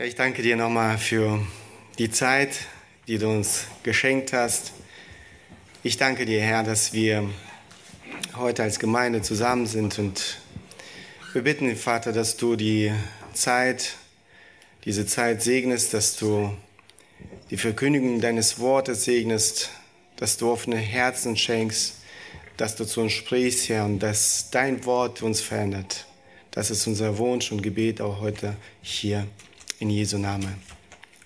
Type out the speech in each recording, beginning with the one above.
Herr, ich danke dir nochmal für die Zeit, die du uns geschenkt hast. Ich danke dir, Herr, dass wir heute als Gemeinde zusammen sind und wir bitten, Vater, dass du die Zeit, diese Zeit segnest, dass du die Verkündigung deines Wortes segnest, dass du offene Herzen schenkst, dass du zu uns sprichst, Herr, und dass dein Wort uns verändert. Das ist unser Wunsch und Gebet auch heute hier in Jesu Namen.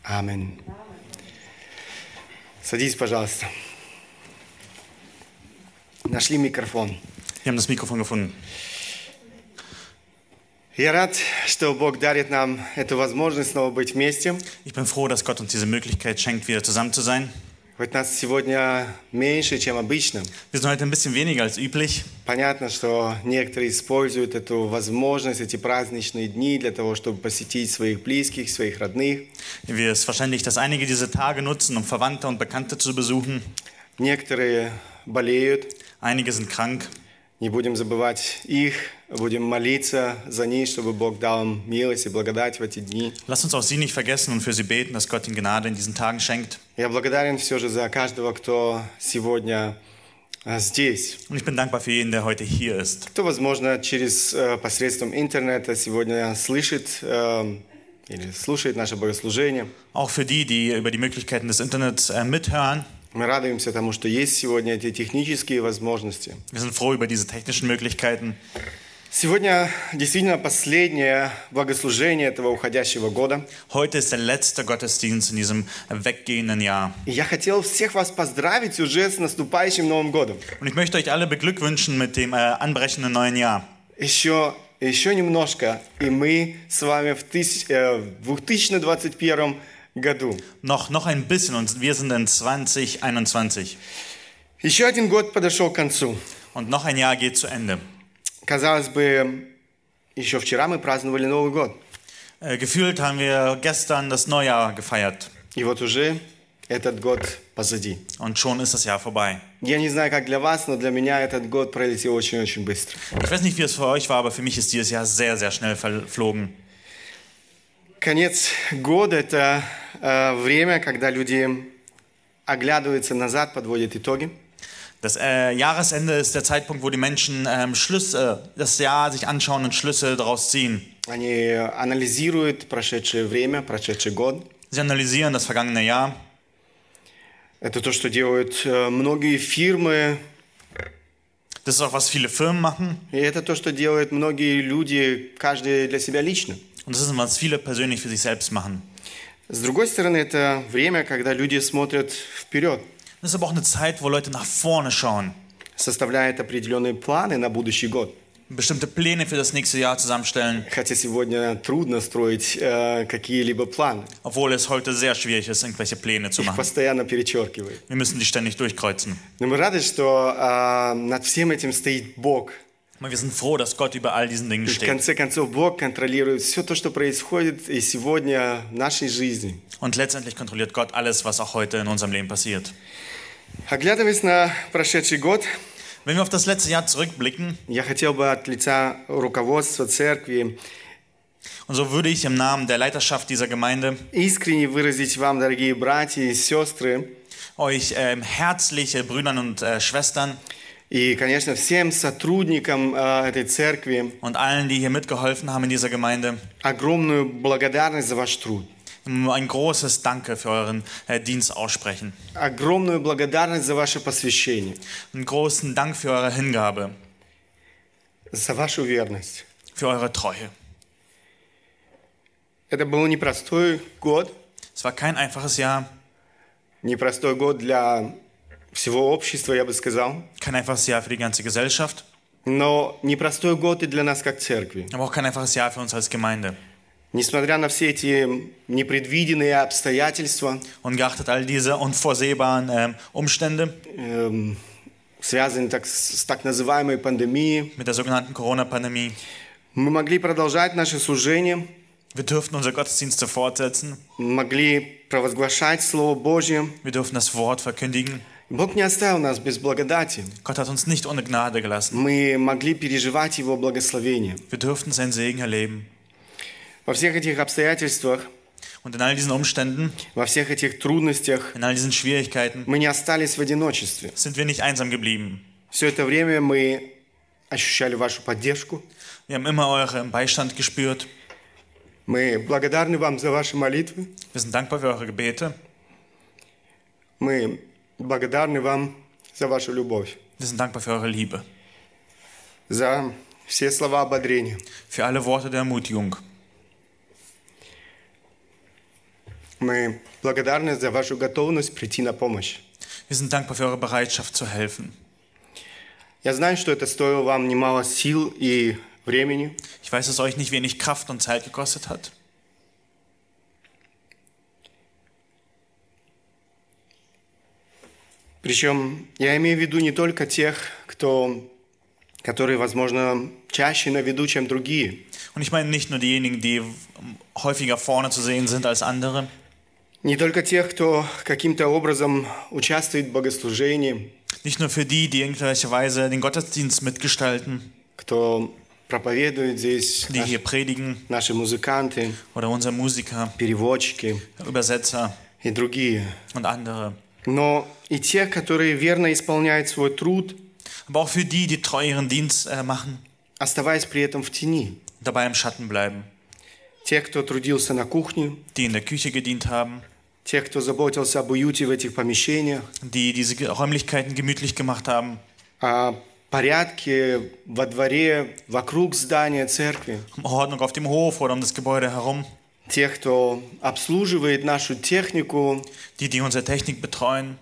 Amen. Садись, пожалуйста. Нашли микрофон. Wir haben das Mikrofon gefunden. Я рад, что Бог дарит нам эту возможность снова быть вместе. Ich bin froh, dass Gott uns diese Möglichkeit schenkt, wieder zusammen zu sein. Хоть нас сегодня меньше, чем обычно. Wir sind heute ein bisschen weniger als üblich. Понятно, что некоторые используют эту возможность, эти праздничные дни для того, чтобы посетить своих близких, своих родных. Wir es wahrscheinlich, dass einige diese Tage nutzen, um Verwandte und Bekannte zu besuchen. Некоторые болеют. Einige sind krank. Не будем забывать их, будем молиться за них, чтобы Бог дал им милость и благодать в эти дни. Lasst uns auch sie nicht vergessen und für sie beten, dass Gott ihnen Gnade in diesen Tagen schenkt. Я благодарен все же за каждого, кто сегодня а, здесь. Und ich bin dankbar für jeden, der heute hier ist. Кто, возможно, через э, посредством интернета сегодня слышит э, или слушает наше богослужение. Auch für die, die über die Möglichkeiten des Internets äh, mithören. Мы радуемся тому, что есть сегодня эти технические возможности. Wir sind froh über diese technischen Möglichkeiten. Сегодня действительно последнее богослужение этого уходящего года. Heute ist der letzte Gottesdienst in diesem weggehenden Jahr. И я хотел всех вас поздравить уже с наступающим Новым годом. Und ich möchte euch alle beglückwünschen mit dem äh, anbrechenden neuen Jahr. Еще, еще немножко, и мы с вами в, тысяч- э, в 2021 году. Noch, noch ein bisschen und wir sind in 2021. Еще один год подошел к концу. Und noch ein Jahr geht zu Ende. Казалось бы, еще вчера мы праздновали Новый год. Äh, gefühlt haben wir gestern das Neujahr gefeiert. И вот уже этот год позади. Und schon ist das Jahr vorbei. Я не знаю, как для вас, но для меня этот год пролетел очень-очень быстро. Ich weiß nicht, wie es für euch war, aber für mich ist dieses Jahr sehr, sehr schnell verflogen. Конец года – это э, время, когда люди оглядываются назад, подводят итоги. Das äh, Jahresende ist der Zeitpunkt, wo die Menschen ähm, Schlüsse, das Jahr sich anschauen und Schlüsse daraus ziehen. Они анализируют прошедшее время, прошедший год. Sie analysieren das vergangene Jahr. Это то, что делают э, многие фирмы, Das ist auch, was viele Firmen machen. и это то, что делают многие люди, каждый для себя лично. Und das ist, was viele persönlich für sich selbst machen. С другой стороны, это время, когда люди смотрят вперед, Das ist aber auch eine Zeit, wo Leute nach vorne schauen, составляют определенные планы на будущий год. bestimmte Pläne für das nächste Jahr zusammenstellen, Хотя сегодня трудно строить э, какие-либо планы. obwohl es heute sehr schwierig ist, irgendwelche Pläne zu Их machen. постоянно перечеркивают. Wir müssen die ständig durchkreuzen. Но мы рады, что э, над всем этим стоит Бог. Aber wir sind froh, dass Gott über all diesen Dingen И в steht. конце концов, Бог контролирует все то, что происходит и сегодня в нашей жизни. Und letztendlich kontrolliert Gott alles, was auch heute in unserem Leben passiert. Оглядываясь на прошедший год, Wenn wir auf das letzte Jahr zurückblicken, я хотел бы от лица руководства церкви und so würde ich im Namen der Leiterschaft dieser Gemeinde искренне выразить вам, дорогие братья и сестры, euch ähm, herzliche Brüdern und äh, Schwestern и, конечно, всем сотрудникам э, этой церкви und allen, die hier mitgeholfen haben in dieser Gemeinde, огромную благодарность за ваш труд. ein großes Danke für euren äh, Dienst aussprechen. Огромную благодарность за ваше посвящение, Einen großen Dank für eure Hingabe, за вашу верность. für eure Treue. Это был непростой год, Es war kein einfaches Jahr, непростой год для всего общества, я бы сказал, kein einfaches Jahr für die ganze Gesellschaft, но непростой год и для нас как церкви. aber auch kein einfaches Jahr für uns als Gemeinde. Несмотря на все эти непредвиденные обстоятельства, Und geachtet all diese unvorsehbaren ähm, Umstände эм, связанные так, с так называемой пандемией, mit der sogenannten Corona-Pandemie, мы могли продолжать наше служение, wir durften unsere Gottesdienste fortsetzen, могли провозглашать Слово Божье. wir durften das Wort verkündigen. Бог не оставил нас без благодати. Gott hat uns nicht ohne Gnade gelassen. Мы могли переживать Его благословение. Wir durften seinen Segen erleben. Во всех этих обстоятельствах Und in all diesen Umständen, во всех этих трудностях in all diesen Schwierigkeiten мы не остались в одиночестве. sind wir nicht einsam geblieben. Все это время мы ощущали вашу поддержку. Wir haben immer euren Beistand gespürt. Мы благодарны вам за ваши молитвы. Wir sind dankbar für eure Gebete. Мы благодарны вам за вашу любовь, Wir sind dankbar für eure Liebe. за все слова ободрения. Für alle Worte der Ermutigung. Мы благодарны за вашу готовность прийти на помощь. Wir sind dankbar für eure Bereitschaft zu helfen. Я знаю, что это стоило вам немало сил и времени, Ich weiß, dass es euch nicht wenig Kraft und Zeit gekostet hat. Причем я имею в виду не только тех, кто, которые, возможно, чаще на виду, чем другие. Und ich meine nicht nur diejenigen, die häufiger vorne zu sehen sind als andere. Не только тех, кто каким-то образом участвует в богослужении, Nicht nur für die, die in irgendwelcher Weise den Gottesdienst mitgestalten, кто проповедует здесь, die наш- hier predigen наши музыканты, oder unsere Musiker, переводчики Übersetzer и другие. und andere. Но и тех, которые верно исполняют свой труд, Aber auch für die, die treu ihren Dienst äh, machen оставаясь при этом в тени. und dabei im Schatten bleiben. Те, кто трудился на кухне, Die in der Küche gedient haben, те, кто заботился об уюте в этих помещениях, die diese Räumlichkeiten gemütlich gemacht haben, о порядке во дворе, вокруг здания церкви, um Ordnung auf dem Hof oder um das Gebäude herum, тех, кто обслуживает нашу технику, die, die unsere Technik betreuen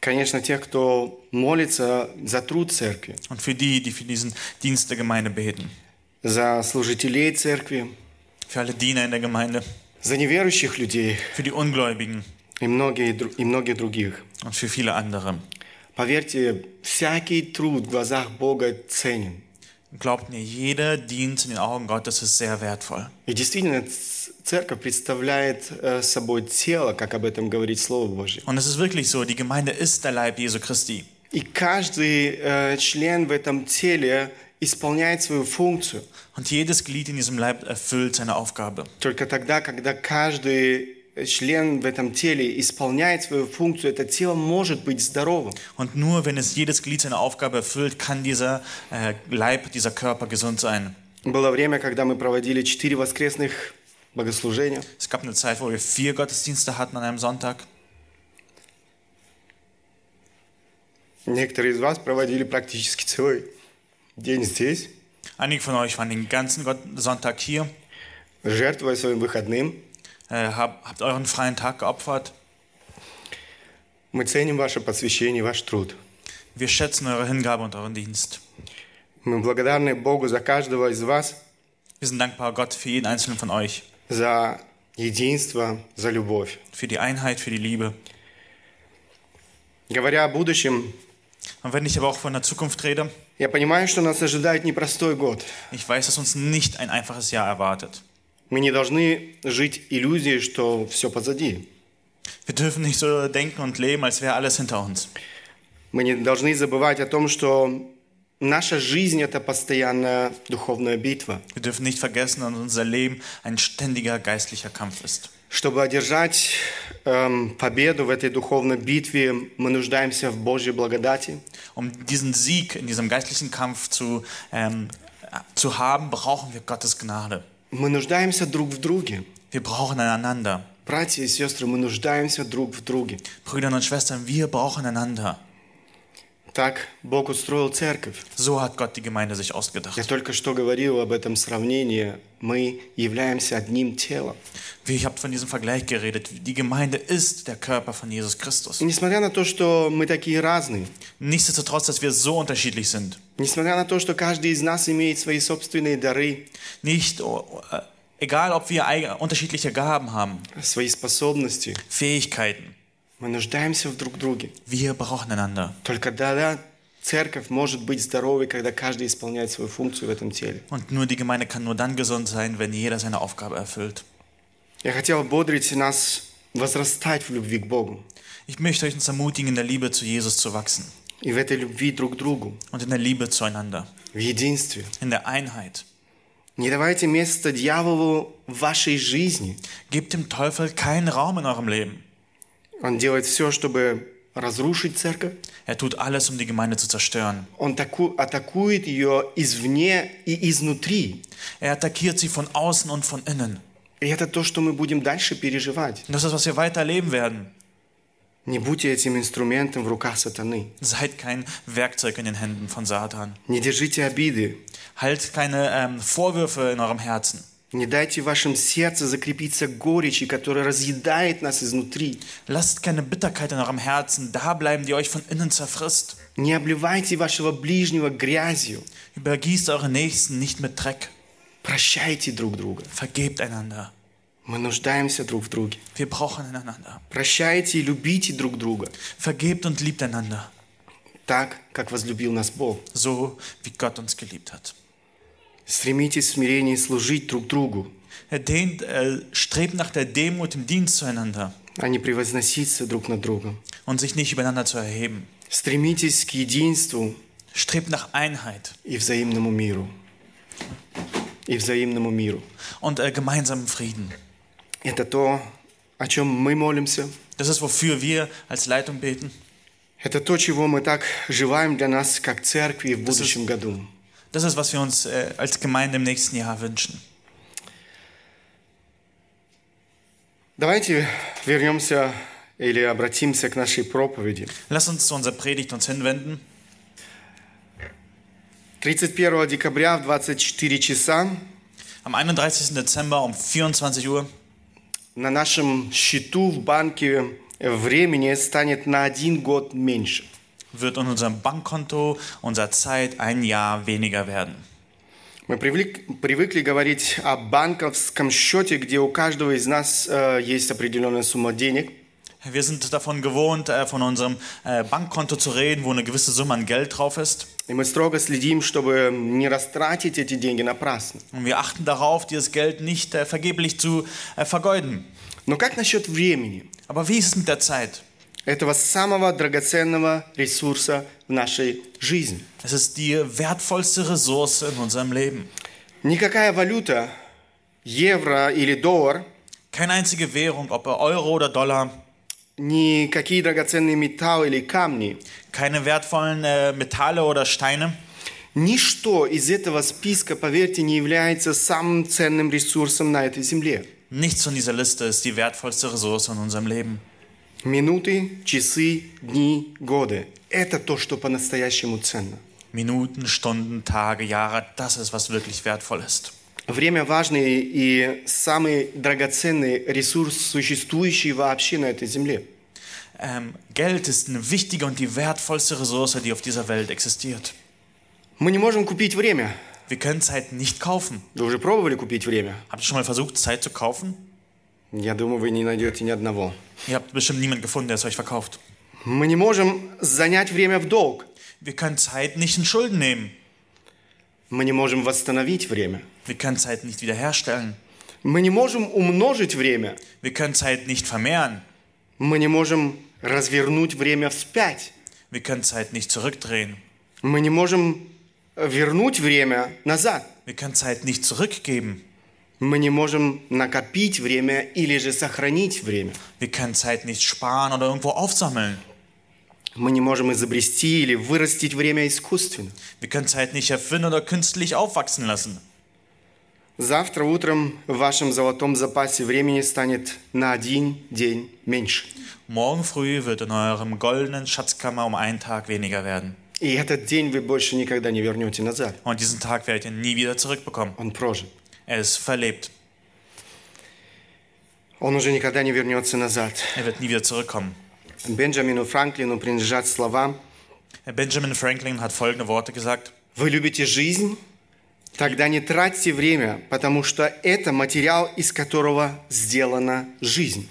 конечно, тех, кто молится за труд церкви, und für die, die für diesen Dienst der Gemeinde beten. за служителей церкви, Für alle Diener in der Gemeinde, за неверующих людей für die Ungläubigen и многие, и многих других. und für viele andere. Поверьте, всякий труд в глазах Бога ценен. Glaubt mir, jeder Dienst in den Augen Gottes ist sehr wertvoll. И действительно, церковь представляет э, собой тело, как об этом говорит Слово Божье. Und es ist wirklich so, die Gemeinde ist der Leib Jesu Christi. И каждый э, член в этом теле исполняет свою функцию. Und jedes Glied in diesem Leib erfüllt seine Aufgabe. Только тогда, когда каждый член в этом теле исполняет свою функцию, это тело может быть здоровым. Und nur wenn es jedes Glied seine Aufgabe erfüllt, kann dieser äh, Leib, dieser Körper gesund sein. Было время, когда мы проводили четыре воскресных богослужения. Es gab eine Zeit, wo wir vier Gottesdienste hatten an einem Sonntag. Некоторые из вас проводили практически целый день здесь, Einige von euch waren den ganzen Sonntag hier, жертвуя своим выходным. äh, hab, habt euren freien Tag geopfert. Мы ценим ваше посвящение, ваш труд. Wir schätzen eure Hingabe und euren Dienst. Мы благодарны Богу за каждого из вас, Wir sind dankbar Gott für jeden einzelnen von euch, за единство, за любовь. für die Einheit, für die Liebe. Говоря о будущем, Und wenn ich aber auch von der Zukunft rede, я понимаю, что нас ожидает непростой год. ich weiß, dass uns nicht ein einfaches Jahr erwartet. Мы не должны жить иллюзией, что все позади. Wir dürfen nicht so denken und leben, als wäre alles hinter uns. Мы не должны забывать о том, что наша жизнь – это постоянная духовная битва. Wir dürfen nicht vergessen, dass unser Leben ein ständiger geistlicher Kampf ist. Чтобы одержать эм, победу в этой духовной битве, мы нуждаемся в Божьей благодати. Um diesen Sieg in diesem geistlichen Kampf zu, ähm, zu haben, brauchen wir Gottes Gnade. Мы нуждаемся друг в друге. Wir brauchen einander. Братья и сестры, мы нуждаемся друг в друге. Brüder und Schwestern, wir brauchen einander. Так Бог устроил церковь. So hat Gott die Gemeinde sich Я ausgedacht. только что говорил об этом сравнении. Мы являемся одним телом. Wie ich habe von diesem Vergleich geredet. Die Gemeinde ist der Körper von Jesus Christus. И несмотря на то, что мы такие разные, Nichtsdestotrotz, dass wir so unterschiedlich sind. несмотря на то, что каждый из нас имеет свои собственные дары, Nicht, oh, äh, egal ob wir eig- unterschiedliche Gaben haben, свои способности, Fähigkeiten, мы нуждаемся в друг друге. wir brauchen einander. Только тогда церковь может быть здоровой, когда каждый исполняет свою функцию в этом теле. Und nur die Gemeinde kann nur dann gesund sein, wenn jeder seine Aufgabe erfüllt. Я хотел бодрить нас возрастать в любви к Богу Ich möchte euch uns ermutigen, in der Liebe zu Jesus zu wachsen и в этой любви друг к другу, und in der Liebe zueinander, в единстве. in der Einheit. Не давайте место дьяволу в вашей жизни. Gebt dem Teufel keinen Raum in eurem Leben. Он делает все, чтобы разрушить церковь. Er tut alles, um die Gemeinde zu zerstören. Он таку- атакует ее извне и изнутри. Er attackiert sie von außen und von innen. И это то, что мы будем дальше переживать. Und das ist, was wir weiter erleben werden. Не будьте этим инструментом в руках сатаны. Seid kein Werkzeug in den Händen von Satan. Не держите обиды. Halt keine ähm, Vorwürfe in eurem Herzen. Не дайте в вашем сердце закрепиться горечи, которая разъедает нас изнутри. Lasst keine Bitterkeit in eurem Herzen da bleiben, die euch von innen zerfrisst. Не обливайте вашего ближнего грязью. Übergießt eure Nächsten nicht mit Dreck. Прощайте друг друга. Vergebt einander. Мы нуждаемся друг в друге. Wir brauchen einander. Прощайте и любите друг друга. Vergebt und liebt einander. Так, как возлюбил нас Бог. So, wie Gott uns geliebt hat. Стремитесь в смирении служить друг другу, Er dehnt, äh, strebt nach der Demut im Dienst zueinander а не превозноситься друг над другом. und sich nicht übereinander zu erheben. Стремитесь к единству Strebt nach Einheit и взаимному миру. И взаимному миру. und äh, gemeinsamen Frieden. Это то, о чем мы молимся. Das ist, wofür wir als Leitung beten. Это то, чего мы так желаем для нас, как церкви, в будущем году. Das ist, was wir uns äh, als Gemeinde im nächsten Jahr wünschen. Давайте вернемся или обратимся к нашей проповеди. Lass uns zu unserer Predigt uns hinwenden. 31 декабря в 24 часа Am 31. Dezember um 24 Uhr на нашем счету в банке времени станет на один год меньше. wird in unserem Bankkonto unserer Zeit ein Jahr weniger werden. Мы привык- привыкли говорить о банковском счете, где у каждого из нас э, есть определенная сумма денег. Wir sind davon gewohnt, äh, von unserem äh, Bankkonto zu reden, wo eine gewisse Summe an Geld drauf ist. И мы строго следим, чтобы не растратить эти деньги напрасно. Und wir achten darauf, dieses Geld nicht äh, vergeblich zu äh, vergeuden. Но как насчет времени? Aber wie ist es mit der Zeit? Этого самого драгоценного ресурса в нашей жизни. Es ist die wertvollste Ressource in unserem Leben. Никакая валюта, евро или доллар, Keine einzige Währung, ob Euro oder Dollar, никакие драгоценные металлы или камни, keine wertvollen äh, Metalle oder Steine, ничто из этого списка, поверьте, не является самым ценным ресурсом на этой земле. nichts von dieser Liste ist die wertvollste Ressource in unserem Leben. Минуты, часы, дни, годы – это то, что по-настоящему ценно. Minuten, Stunden, Tage, Jahre, das ist, was wirklich wertvoll ist. Время важный и самый драгоценный ресурс, существующий вообще на этой земле. Ähm, Geld ist eine wichtige und die wertvollste Ressource, die auf dieser Welt existiert. Мы не можем купить время. Wir können Zeit nicht kaufen. Вы уже пробовали купить время? Habt ihr schon mal versucht, Zeit zu kaufen? Я думаю, вы не найдете ни одного. Ihr habt bestimmt niemanden gefunden, der es euch verkauft. Мы не можем занять время в долг. Wir können Zeit nicht in Schulden nehmen. Мы не можем восстановить время. Wir können Zeit nicht wiederherstellen. Мы не можем умножить время. Wir können Zeit nicht vermehren. Мы не можем развернуть время вспять. Wir können Zeit nicht zurückdrehen. Мы не можем вернуть время назад. Wir können Zeit nicht zurückgeben. Мы не можем накопить время или же сохранить время. Wir können Zeit nicht sparen oder irgendwo aufsammeln. Мы не можем изобрести или вырастить время искусственно. Wir können Zeit nicht erfinden oder künstlich aufwachsen lassen. Завтра утром в вашем золотом запасе времени станет на один день меньше. Morgen früh wird in eurem goldenen Schatzkammer um einen Tag weniger werden. И этот день вы больше никогда не вернете назад. Und diesen Tag werdet ihr nie wieder zurückbekommen. Он прожит. Er ist verlebt. Он уже никогда не вернется назад. Er wird nie wieder zurückkommen. Бенджамину Франклину принадлежат слова Benjamin Franklin hat folgende Worte gesagt. «Вы любите жизнь? Тогда не тратьте время, потому что это материал, из которого сделана жизнь».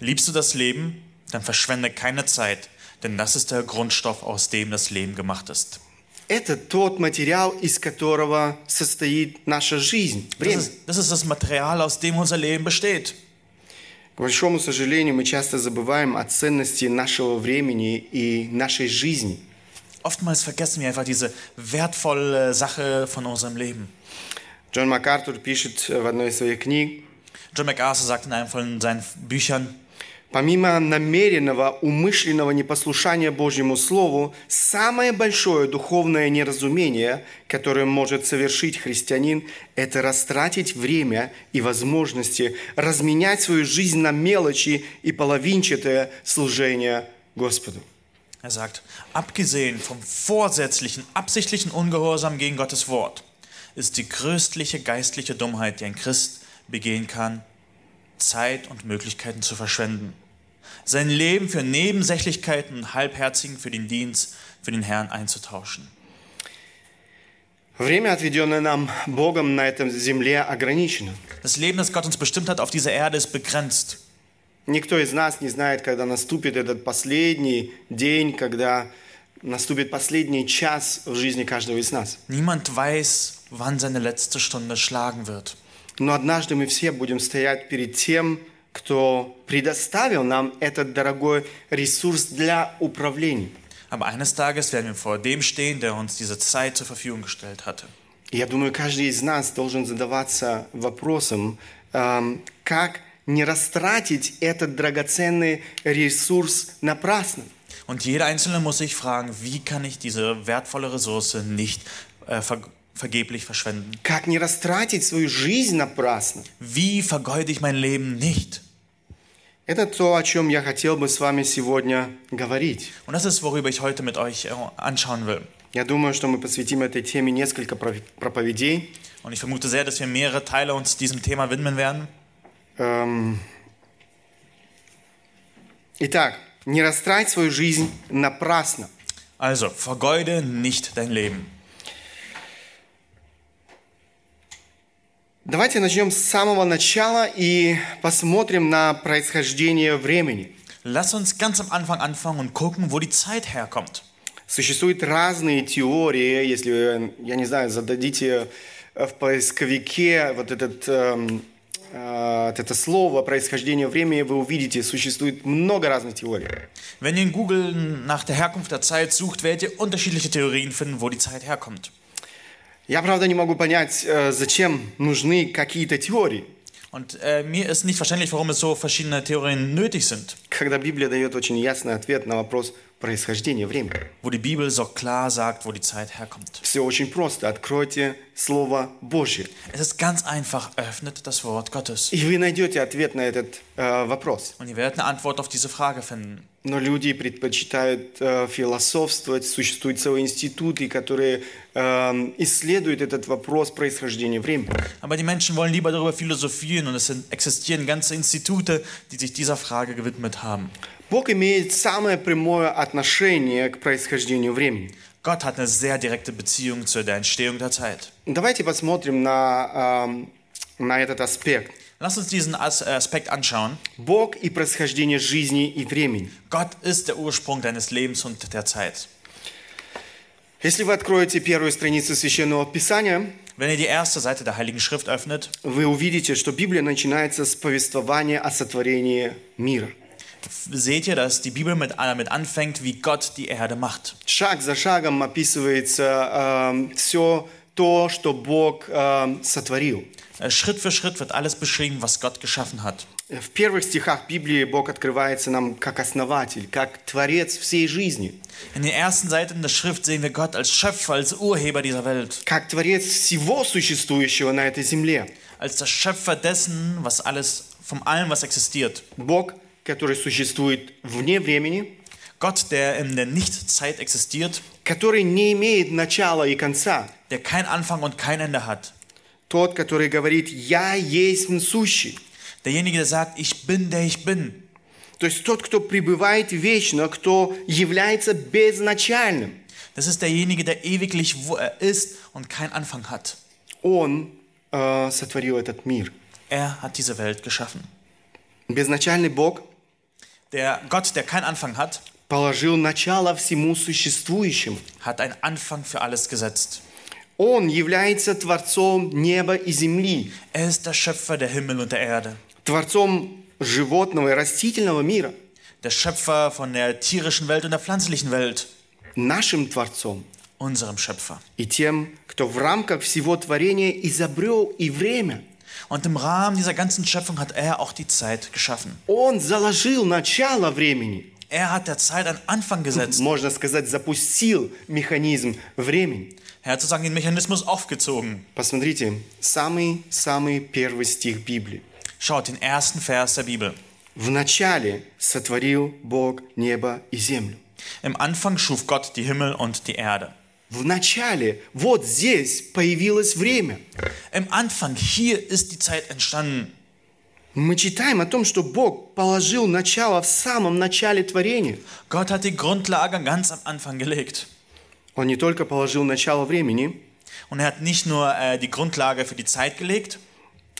Liebst du das Leben? Dann verschwende keine Zeit, denn das ist der Grundstoff, aus dem das Leben gemacht ist. Это тот материал, из которого состоит наша жизнь. Das Время. ist, das ist das Material, aus dem unser Leben besteht. К большому сожалению, мы часто забываем о ценности нашего времени и нашей жизни. Oftmals vergessen wir einfach diese wertvolle Sache von unserem Leben. Джон МакАртур пишет в одной из своих книг, John MacArthur sagt in einem von seinen Büchern, Помимо намеренного, умышленного непослушания Божьему Слову, самое большое духовное неразумение, которое может совершить христианин, это растратить время и возможности, разменять свою жизнь на мелочи и половинчатое служение Господу. er sagt, abgesehen vom vorsätzlichen, absichtlichen Ungehorsam gegen Gottes Wort, ist die größtliche geistliche Dummheit, die ein Christ begehen kann, Zeit und Möglichkeiten zu verschwenden. Sein Leben für Nebensächlichkeiten und Halbherzigen für den Dienst, für den Herrn einzutauschen. Время, отведенное нам Богом на этом земле, ограничено. Das Leben, das Gott uns bestimmt hat auf dieser Erde, ist begrenzt. Никто из нас не знает, когда наступит этот последний день, когда наступит последний час в жизни каждого из нас. Niemand weiß, wann seine letzte Stunde schlagen wird. Но однажды мы все будем стоять перед тем, кто предоставил нам этот дорогой ресурс для управления. Aber eines Tages werden wir vor dem stehen, der uns diese Zeit zur Verfügung gestellt hatte. Я думаю, каждый из нас должен задаваться вопросом, эм, как не растратить этот драгоценный ресурс напрасно. Und jeder Einzelne muss sich fragen, wie kann ich diese wertvolle Ressource nicht äh, ver vergeblich verschwenden? Как не растратить свою жизнь напрасно. Wie vergeude ich mein Leben nicht? Это то, о чем я хотел бы с вами сегодня говорить. Und das ist, worüber ich heute mit euch äh, anschauen will. Я думаю, что мы посвятим этой теме несколько пров- проповедей. Und ich vermute sehr, dass wir mehrere Teile uns diesem Thema widmen werden. Эм, Итак, не растрать свою жизнь напрасно. Also, vergeude nicht dein Leben. Давайте начнем с самого начала и посмотрим на происхождение времени. Lass uns ganz am Anfang anfangen und gucken, wo die Zeit herkommt. Существуют разные теории, если я не знаю, зададите э, в поисковике вот этот, эм, э, вот это слово происхождение времени, вы увидите, существует много разных теорий. Wenn ihr in Google nach der Herkunft der Zeit sucht, werdet ihr unterschiedliche Theorien finden, wo die Zeit herkommt. Я, правда, не могу понять, э, зачем нужны какие-то теории, Und äh, mir ist nicht verständlich, warum es so verschiedene Theorien nötig sind, когда Библия дает очень ясный ответ на вопрос происхождения времени. wo die Bibel so klar sagt, wo die Zeit herkommt. Все очень просто. Откройте Слово Божье, Es ist ganz einfach, öffnet das Wort Gottes. и вы найдете ответ на этот э, вопрос. Und ihr werdet eine Antwort auf diese Frage finden. Но люди предпочитают э, философствовать, существуют целые институты, которые э, исследуют этот вопрос происхождения времени. Aber die Menschen wollen lieber darüber philosophieren und es sind, existieren ganze Institute, die sich dieser Frage gewidmet haben. Бог имеет самое прямое отношение к происхождению времени. Gott hat eine sehr direkte Beziehung zu der Entstehung der Zeit. Давайте посмотрим на, эм, на этот аспект. Lass uns diesen As Aspekt anschauen. Бог и происхождение жизни и времени. Gott ist der Ursprung deines Lebens und der Zeit. Если вы откроете первую страницу Священного Писания, Wenn ihr die erste Seite der Heiligen Schrift öffnet, вы увидите, что Библия начинается с повествования о сотворении мира. seht ihr, dass die Bibel mit, äh, mit anfängt, wie Gott die Erde macht. Шаг за шагом описывается все то, что Бог э, сотворил. Äh, Schritt für Schritt wird alles beschrieben, was Gott geschaffen hat. В первых стихах Библии Бог открывается нам как основатель, как творец всей жизни, In den ersten Seiten der Schrift sehen wir Gott als Schöpfer, als Urheber dieser Welt, как творец всего существующего на этой земле. als der Schöpfer dessen, was alles, von allem, was existiert. Бог, который существует вне времени, Gott, der in der Nichtzeit existiert, который не имеет начала и конца. der kein Anfang und kein Ende hat. Тот, который говорит «Я есть сущий». Derjenige, der sagt, ich bin, der ich bin. То есть тот, кто пребывает вечно, кто является безначальным. Das ist derjenige, der ewiglich wo er ist und keinen Anfang hat. Он э, сотворил этот мир. Er hat diese Welt geschaffen. Безначальный Бог Der Gott, der keinen Anfang hat, положил начало всему существующему. hat einen Anfang für alles gesetzt. Он является Творцом неба и земли, Er ist der Schöpfer der Himmel und der Erde. Творцом животного и растительного мира, Der Schöpfer von der tierischen Welt und der pflanzlichen Welt. нашим Творцом. unserem Schöpfer. и тем, кто в рамках всего творения изобрел и время. Und im Rahmen dieser ganzen Schöpfung hat er auch die Zeit geschaffen. Он заложил начало времени. Er hat der Zeit einen Anfang gesetzt. Можно сказать, запустил механизм времени. Er hat sozusagen den Mechanismus aufgezogen. Посмотрите, самый-самый первый стих Библии. Schaut den ersten Vers der Bibel. В начале сотворил Бог небо и землю. Im Anfang schuf Gott die Himmel und die Erde. В начале, вот здесь появилось время. Im Anfang, hier ist die Zeit entstanden. Мы читаем о том, что Бог положил начало в самом начале творения. Gott hat die Grundlage ganz am Anfang gelegt. Он не только положил начало времени, Und er hat nicht nur äh, die Grundlage für die Zeit gelegt, а,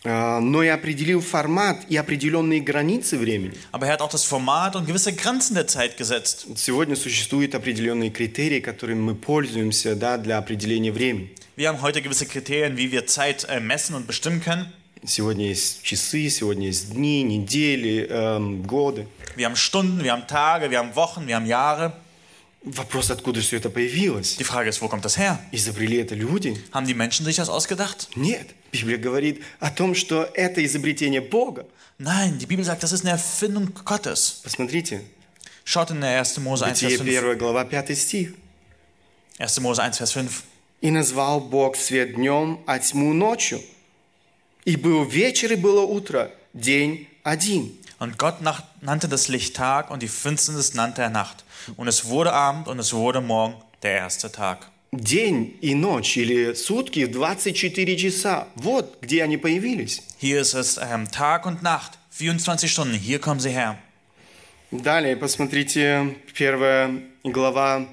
но и определил формат и определенные границы времени. aber er hat auch das Format und gewisse Grenzen der Zeit gesetzt. Сегодня существуют определенные критерии, которыми мы пользуемся да, для определения времени. Wir haben heute gewisse Kriterien, wie wir Zeit äh, messen und bestimmen können. Сегодня есть часы, сегодня есть дни, недели, эм, годы. Wir haben Stunden, wir haben Tage, wir haben Wochen, wir haben Jahre. Вопрос, откуда все это появилось? Die Frage ist, wo kommt das her? Изобрели это люди? Haben die Menschen sich das ausgedacht? Нет. Библия говорит о том, что это изобретение Бога. Nein, die Bibel sagt, das ist eine Erfindung Gottes. Посмотрите, Schaut in der 1. Mose 1, Vers Бытие 5. 1 глава 5 стих. 1. Mose 1, Vers 5. «И назвал Бог свет днем, а тьму ночью. И был вечер, и было утро, день один». Und Gott nannte das Licht Tag und die Finsternis nannte er Nacht. Und es wurde Abend und es wurde Morgen, der erste Tag. День и ночь или сутки в 24 часа. Вот где они появились. Hier ist es ähm, Tag und Nacht, 24 Stunden, hier kommen sie her. Далее посмотрите первая глава,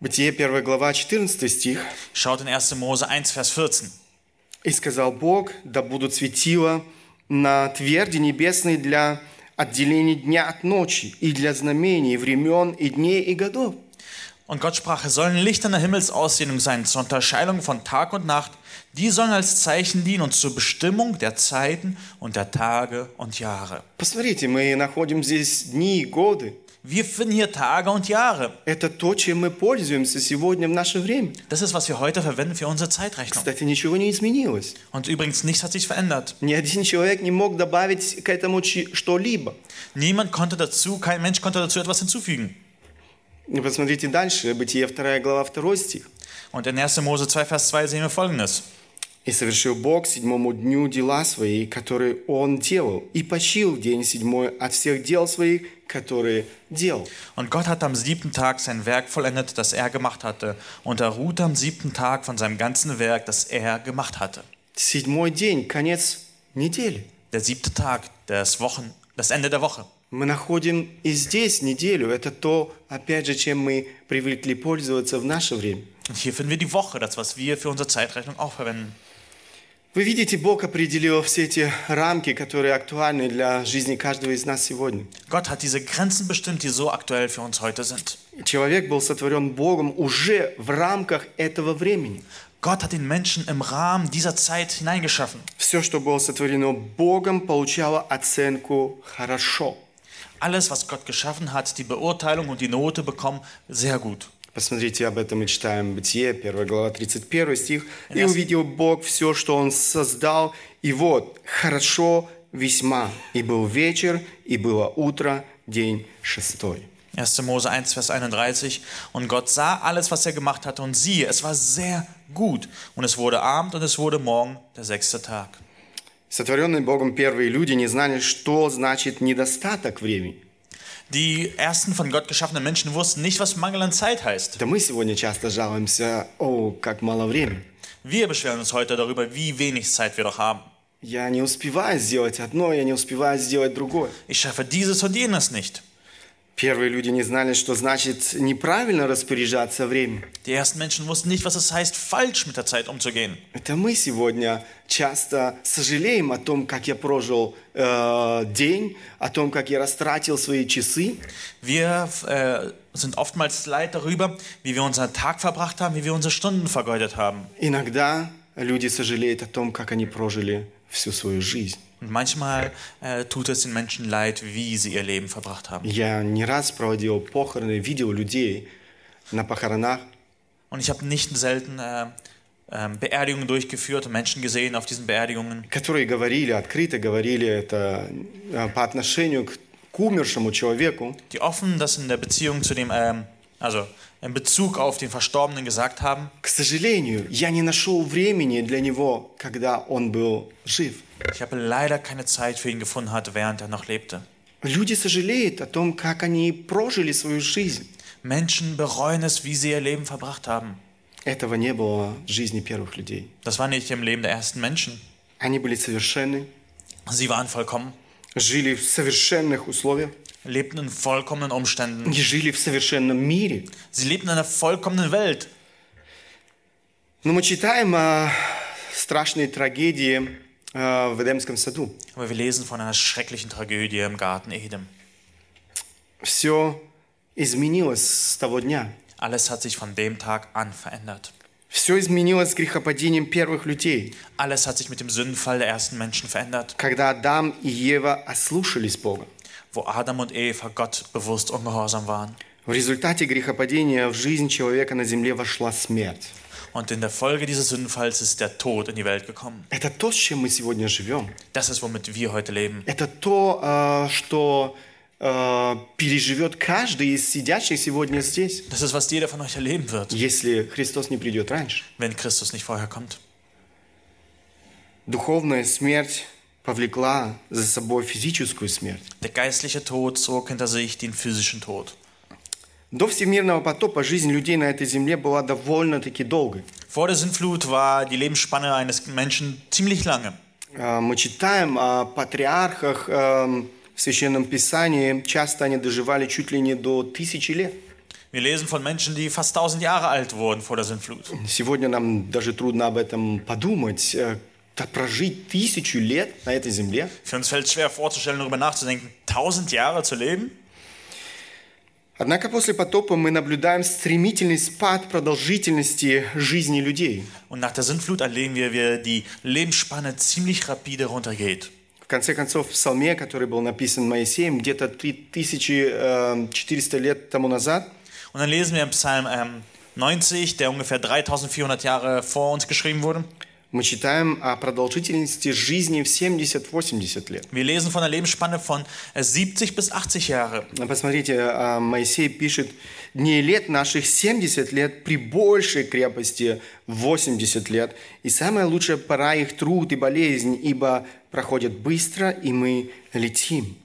Бытие, первая глава, 14 стих. Schaut in 1. Mose 1, Vers 14. «И сказал Бог, да будут светила на тверди небесной для отделения дня от ночи, и для знамений, времен, и дней, и годов». Und Gott sprach, es sollen Lichter in der Himmelsausdehnung sein, zur Unterscheidung von Tag und Nacht. Die sollen als Zeichen dienen und zur Bestimmung der Zeiten und der Tage und Jahre. Посмотрите, мы находим здесь дни и годы. Wir finden hier Tage und Jahre. Это то, чем мы пользуемся сегодня в наше время. Das ist, was wir heute verwenden für unsere Zeitrechnung. Кстати, ничего не изменилось. Und übrigens, nichts hat sich verändert. Ни один человек не мог добавить к этому чи- что-либо. Niemand konnte dazu, kein Mensch konnte dazu etwas hinzufügen. И Посмотрите дальше, Бытие 2 глава 2 стих. Und in 1. Mose 2, Vers 2 sehen wir folgendes. «И совершил Бог седьмому дню дела свои, которые Он делал, и почил в день седьмой от всех дел своих, которые делал». Und Gott hat am siebten Tag sein Werk vollendet, das er gemacht hatte. Und er ruhte am siebten Tag von seinem ganzen Werk, das er gemacht hatte. Седьмой день, конец недели. Der siebte Tag, das Wochen, das Ende der Woche. Мы находим и здесь неделю. Это то, опять же, чем мы привыкли пользоваться в наше время. Und hier finden wir die Woche, das, was wir für unsere Zeitrechnung auch verwenden. Вы видите, Бог определил все эти рамки, которые актуальны для жизни каждого из нас сегодня. Gott hat diese Grenzen bestimmt, die so aktuell für uns heute sind. Человек был сотворен Богом уже в рамках этого времени. Gott hat den Menschen im Rahmen dieser Zeit hineingeschaffen. Все, что было сотворено Богом, получало оценку «хорошо». Alles, was Gott geschaffen hat, die Beurteilung und die Note bekommen, sehr gut. Посмотрите, об этом мы читаем Бытие, 1 глава, 31 стих. «И увидел Бог все, что Он создал, и вот, хорошо весьма. И был вечер, и было утро, день шестой». 1. Mose 1, Vers 31. Und Gott sah alles, was er gemacht hatte, und siehe, es war sehr gut. Und es wurde Abend und es wurde Morgen, der sechste Tag. Сотворенные Богом первые люди не знали, что значит недостаток времени. Die ersten von Gott geschaffenen Menschen wussten nicht, was Mangel an Zeit heißt. Да мы сегодня часто жалуемся, о, как мало времени. Wir beschweren uns heute darüber, wie wenig Zeit wir doch haben. Я не успеваю сделать одно, я не успеваю сделать другое. Ich schaffe dieses und jenes nicht. Первые люди не знали, что значит неправильно распоряжаться временем. Die ersten Menschen wussten nicht, was es heißt, falsch mit der Zeit umzugehen. Это мы сегодня часто сожалеем о том, как я прожил э, день, о том, как я растратил свои часы. Wir äh, sind oftmals leid darüber, wie wir unseren Tag verbracht haben, wie wir unsere Stunden vergeudet haben. Иногда люди сожалеют о том, как они прожили всю свою жизнь. Und manchmal äh, tut es den Menschen leid, wie sie ihr Leben verbracht haben. Я не раз проводил похороны, видел людей, на похоронах. Und ich habe nicht selten äh, äh, Beerdigungen durchgeführt und Menschen gesehen auf diesen Beerdigungen, которые говорили, открыто говорили это э, по отношению к, к умершему человеку, die offen das in der Beziehung zu dem, ähm, also in Bezug auf den Verstorbenen gesagt haben. к сожалению, я не нашел времени для него, когда он был жив. Ich habe leider keine Zeit für ihn gefunden hatte, während er noch lebte. Люди сожалеют о том, как они прожили свою жизнь. Menschen bereuen es, wie sie ihr Leben verbracht haben. Этого не было в жизни первых людей. Das war nicht im Leben der ersten Menschen. Они были совершенны, Sie waren vollkommen, жили в совершенных условиях lebten in vollkommenen Umständen. и жили в совершенном мире. Sie lebten in einer vollkommenen Welt. Но мы читаем о страшной трагедии э, в Эдемском саду. Aber wir lesen von einer schrecklichen Tragödie im Garten Eden. Все изменилось с того дня. Alles hat sich von dem Tag an verändert. Все изменилось с грехопадением первых людей, Alles hat sich mit dem Sündenfall der ersten Menschen verändert, когда Адам и Ева ослушались Бога. wo Adam und Eva Gott bewusst ungehorsam waren. В результате грехопадения в жизнь человека на земле вошла смерть. Und in der Folge dieses Sündenfalls ist der Tod in die Welt gekommen. Это то, с чем мы сегодня живем. Das ist, womit wir heute leben. Это то, э, что э, переживет каждый из сидящих сегодня здесь, Das ist, was jeder von euch erleben wird, если Христос не придет раньше. wenn Christus nicht vorher kommt. Духовная смерть повлекла за собой физическую смерть. Der geistliche Tod zog hinter sich den physischen Tod. До всемирного потопа жизнь людей на этой земле была довольно-таки долгой. Vor der Sintflut war die Lebensspanne eines Menschen ziemlich lange. Э, Мы читаем о патриархах э, в Священном Писании. Часто они доживали чуть ли не до тысячи лет. Wir lesen von Menschen, die fast 1000 Jahre alt wurden vor der Sintflut. Сегодня нам даже трудно об этом подумать. Э, да прожить тысячу лет на этой земле. Für uns fällt es schwer vorzustellen, darüber nachzudenken, 1000 Jahre zu leben. Однако после потопа мы наблюдаем стремительный спад продолжительности жизни людей. Und nach der Sintflut erleben wir, wie die Lebensspanne ziemlich rapide runtergeht. В конце концов, в псалме, который был написан Моисеем где-то 3400 лет тому назад, Und dann lesen wir im Psalm ähm, 90, der ungefähr 3400 Jahre vor uns geschrieben wurde. Мы читаем о продолжительности жизни в 70-80 лет. Wir lesen von einer Lebensspanne von äh, 70 bis 80 Jahre. А Посмотрите, а, Моисей пишет, дней лет наших 70 лет при большей крепости 80 лет. И самая лучшая пора их труд и болезнь, ибо проходят быстро, и мы летим.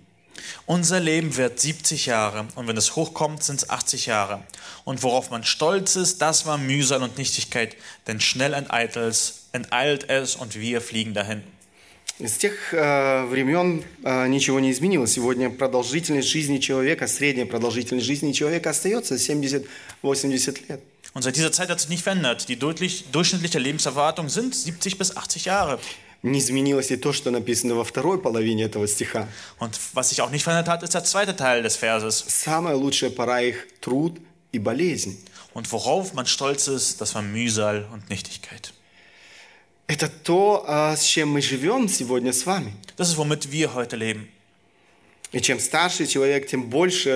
Unser Leben wird 70 Jahre und wenn es hochkommt, sind es 80 Jahre. Und worauf man stolz ist, das war Mühsal und Nichtigkeit, denn schnell enteilt es, enteilt es und wir fliegen dahin. С тех э, времен э, ничего не изменилось. Сегодня продолжительность жизни человека, средняя продолжительность жизни человека остается 70-80 лет. Und seit dieser Zeit hat sich nicht verändert. Die deutlich, durchschnittliche Lebenserwartung sind 70 bis 80 Jahre. Не изменилось и то, что написано во второй половине этого стиха. Und was sich auch nicht verändert hat, ist der zweite Teil des Verses. Самая лучшая пора их труд и болезнь. Und worauf man stolz ist, das war Mühsal und Nichtigkeit. Это то, а, с чем мы живем сегодня с вами. Das ist, womit wir heute leben. И чем старше человек, тем больше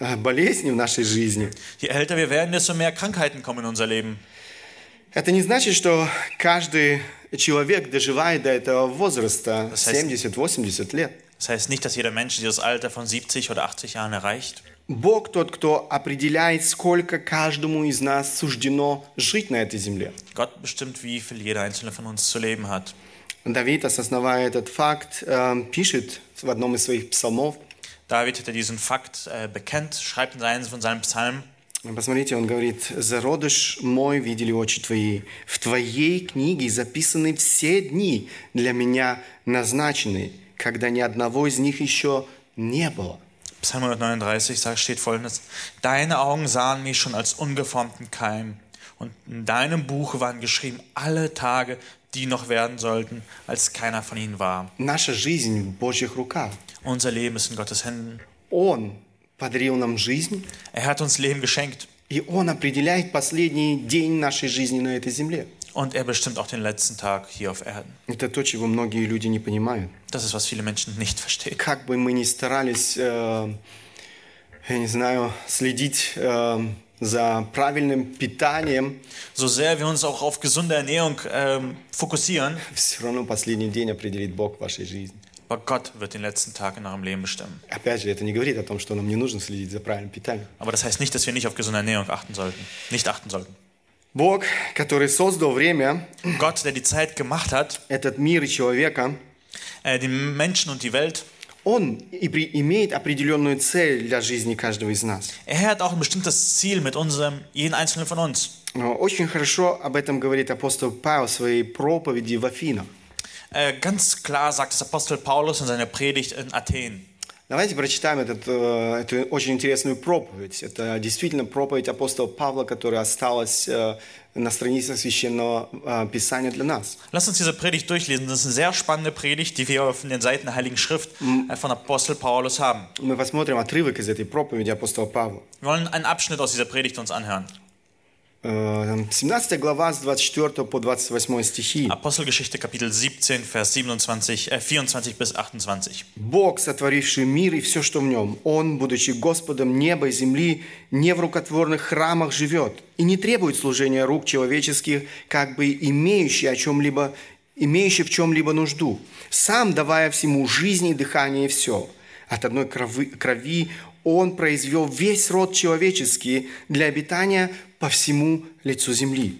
а, болезней в нашей жизни. Je älter wir werden, desto mehr Krankheiten kommen in unser Leben. Это не значит, что каждый человек доживает до этого возраста Das heißt- 70-80 лет. Das heißt nicht, dass jeder Mensch dieses Alter von 70 oder 80 Jahren erreicht. Бог тот, кто определяет, сколько каждому из нас суждено жить на этой земле. Gott bestimmt, wie viel jeder einzelne von uns zu leben hat. Давид, осознавая этот факт, э, пишет в одном из своих псалмов, David hat diesen Fakt äh, bekennt, schreibt in einem von seinen Psalmen. Посмотрите, он говорит, «Зародыш мой видели очи твои, в твоей книге записаны все дни для меня назначены, когда ни одного из них еще не было». Psalm 139 sagt, steht folgendes: Deine Augen sahen mich schon als ungeformten Keim, und in deinem Buch waren geschrieben alle Tage, die noch werden sollten, als keiner von ihnen war. Наша жизнь в Божьих руках. Unser Leben ist in Gottes Händen. Он подарил нам жизнь, Er hat uns Leben geschenkt и Он определяет последний день нашей жизни на этой земле. und er bestimmt auch den letzten Tag hier auf Erden. Это то, чего многие люди не понимают. Das ist, was viele Menschen nicht verstehen. Как бы мы ни старались э, я не знаю, следить э, за правильным питанием, So sehr wir uns auch auf gesunde Ernährung ähm, fokussieren, все равно последний день определит Бог в вашей жизни. aber Gott wird den letzten Tag in eurem Leben bestimmen. Опять же, это не говорит о том, что нам не нужно следить за правильным питанием. Aber das heißt nicht, dass wir nicht auf gesunde Ernährung achten sollten. Nicht achten sollten. Бог, который создал время, Gott, der die Zeit gemacht hat, этот мир и человека, äh, den Menschen und die Welt, Он имеет определенную цель для жизни каждого из нас. er hat auch ein bestimmtes Ziel mit unserem, jeden einzelnen von uns. Очень хорошо об этом говорит апостол Павел в своей проповеди в Афинах. Äh, ganz klar sagt es Apostel Paulus in seiner Predigt in Athen. Давайте прочитаем этот, э, эту очень интересную проповедь. Это действительно проповедь апостола Павла, которая осталась э, на страницах Священного э, Писания для нас. Lass uns diese Predigt durchlesen. Das ist eine sehr spannende Predigt, die wir auf den Seiten der Heiligen Schrift äh, von Apostel Paulus haben. Мы посмотрим отрывок из этой проповеди апостола Павла. Wir wollen einen Abschnitt aus dieser Predigt uns anhören. Э, там 17 глава с 24 по 28 стихи. Apostelgeschichte Kapitel 17, Vers 27, äh, 24 bis 28. Бог, сотворивший мир и все, что в нем, Он, будучи Господом неба и земли, не в рукотворных храмах живет и не требует служения рук человеческих, как бы имеющий о чем-либо, имеющий в чем-либо нужду, сам давая всему жизнь и дыхание и все. От одной крови, крови Он произвел весь род человеческий для обитания по всему лицу земли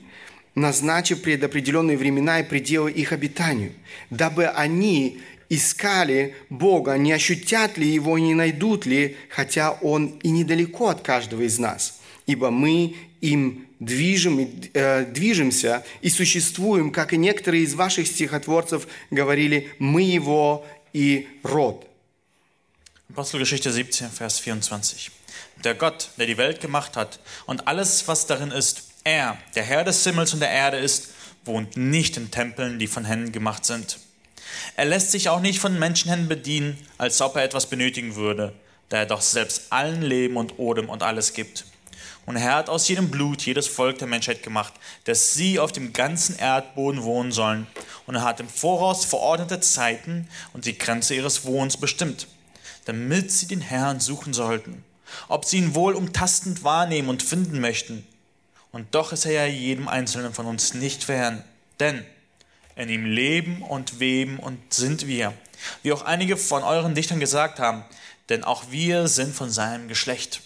назначив предопределенные времена и пределы их обитанию, дабы они искали Бога, не ощутят ли Его, не найдут ли, хотя Он и недалеко от каждого из нас. Ибо мы им движем, и, э, движемся и существуем, как и некоторые из ваших стихотворцев говорили, мы Его и род. Apostelgeschichte 17, Vers 24. Der Gott, der die Welt gemacht hat und alles, was darin ist, er, der Herr des Himmels und der Erde ist, wohnt nicht in Tempeln, die von Händen gemacht sind. Er lässt sich auch nicht von Menschenhänden bedienen, als ob er etwas benötigen würde, da er doch selbst allen Leben und Odem und alles gibt. Und er hat aus jedem Blut jedes Volk der Menschheit gemacht, dass sie auf dem ganzen Erdboden wohnen sollen. Und er hat im Voraus verordnete Zeiten und die Grenze ihres Wohnens bestimmt, damit sie den Herrn suchen sollten, ob sie ihn wohl umtastend wahrnehmen und finden möchten. Und doch ist er ja jedem Einzelnen von uns nicht fern, denn in ihm leben und weben und sind wir, wie auch einige von euren Dichtern gesagt haben, denn auch wir sind von seinem Geschlecht.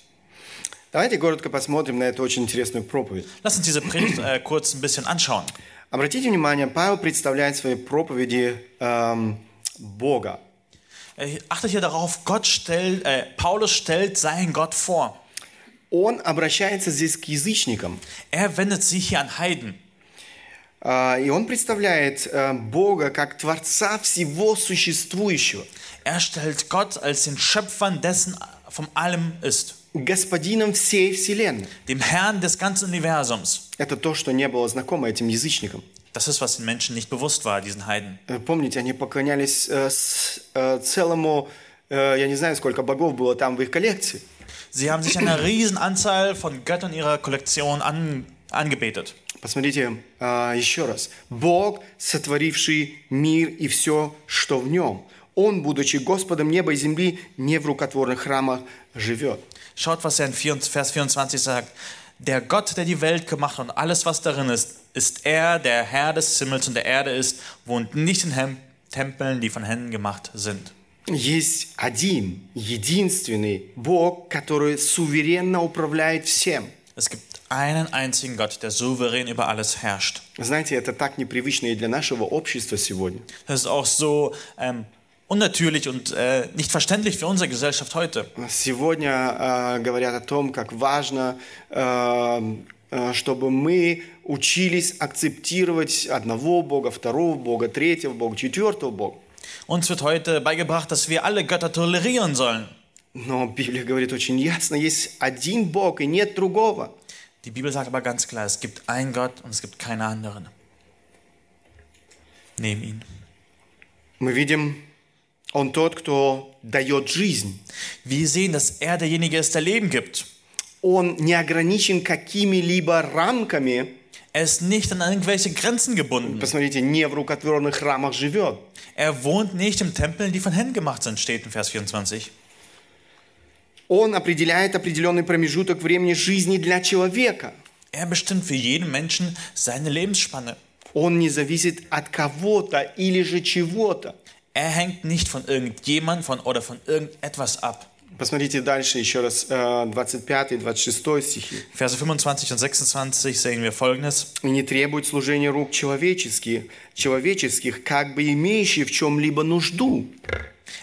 Давайте коротко посмотрим на эту очень интересную проповедь. Lass uns diese Predigt äh, kurz ein bisschen anschauen. Обратите внимание, Павел представляет в своей проповеди эм, Бога. Äh, achtet hier darauf, Gott stellt, äh, Paulus stellt seinen Gott vor. Он обращается здесь к язычникам. Er wendet sich hier an Heiden. А, И он представляет э, Бога как Творца всего существующего, Er stellt Gott als den Schöpfer dessen vom allem ist, господином всей Вселенной. dem Herrn des ganzen Universums. Это то, что не было знакомо этим язычникам. Das ist, was den Menschen nicht bewusst war, diesen Heiden. Э, Помните, они поклонялись э, с- э, целому, э, я не знаю, сколько богов было там в их коллекции. Sie haben sich einer riesen Anzahl von Göttern ihrer Kollektion an, angebetet. Посмотрите э, еще раз. Бог, сотворивший мир и все, что в нем. Он, будучи Господом неба и земли, не в рукотворных храмах живет. Schaut, was er in 4 Vers 24 sagt. Der Gott, der die Welt gemacht hat und alles, was darin ist, ist er, der Herr des Himmels und der Erde ist, wohnt nicht in Hem Tempeln, die von Händen gemacht sind. Есть один, единственный Бог, который суверенно управляет всем. Es gibt einen einzigen Gott, der souverän über alles herrscht. Знаете, это так непривычно и для нашего общества сегодня. Das ist auch so ähm, unnatürlich und äh, nicht verständlich für unsere Gesellschaft heute. Сегодня э, говорят о том, как важно, э, э, чтобы мы учились акцептировать одного Бога, второго Бога, третьего Бога, четвертого Бога. Uns wird heute beigebracht, dass wir alle Götter tolerieren sollen. Но Библия говорит очень ясно, есть один Бог и нет другого. Die Bibel sagt aber ganz klar, es gibt einen Gott und es gibt keine anderen. Neben ihn. Мы видим, Он тот, кто дает жизнь. Wir sehen, dass er derjenige ist, der Leben gibt. Он не ограничен какими-либо рамками. Er ist nicht an irgendwelche Grenzen gebunden. Посмотрите, не в рукотворных храмах живет. Er wohnt nicht in Tempeln, die von Händen gemacht sind, steht in Vers 24. Он определяет определенный промежуток времени жизни для человека. Er bestimmt für jeden Menschen seine Lebensspanne. Он не зависит от кого-то или же чего-то. Er hängt nicht von irgendjemand von, oder von irgendetwas ab. Посмотрите дальше еще раз, э, 25-26 стихи. Verse 25 und 26 sehen wir folgendes. «И не требует служения рук человеческих, человеческих, как бы имеющих в чем-либо нужду».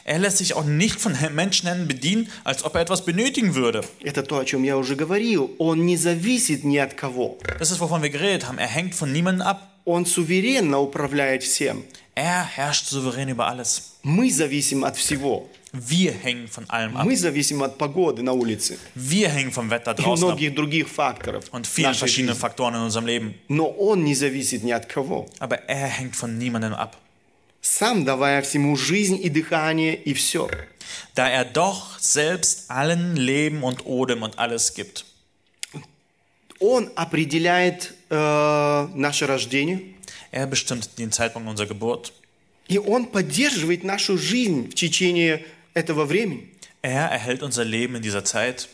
Er lässt sich auch nicht von Menschenhänden bedienen, als ob er etwas benötigen würde. Это то, о чем я уже говорил. Он не зависит ни от кого. Das ist, wovon wir geredet haben. Er hängt von niemandem ab. Он суверенно управляет всем. Er herrscht souverän über alles. Мы зависим от всего. Wir hängen von allem ab. Мы зависим от погоды на улице Wir hängen vom Wetter и draußen ab многих других факторов und vielen нашей verschiedenen жизни. Faktoren in unserem Leben. Но он не зависит ни от кого. Aber er hängt von niemandem ab. Сам давая всему жизнь и дыхание и все. Da er doch selbst allen Leben und Odem und alles gibt. Он определяет э, наше рождение, Er bestimmt den Zeitpunkt unserer Geburt. и он поддерживает нашу жизнь в течение этого времени. Er erhält unser Leben in dieser Zeit.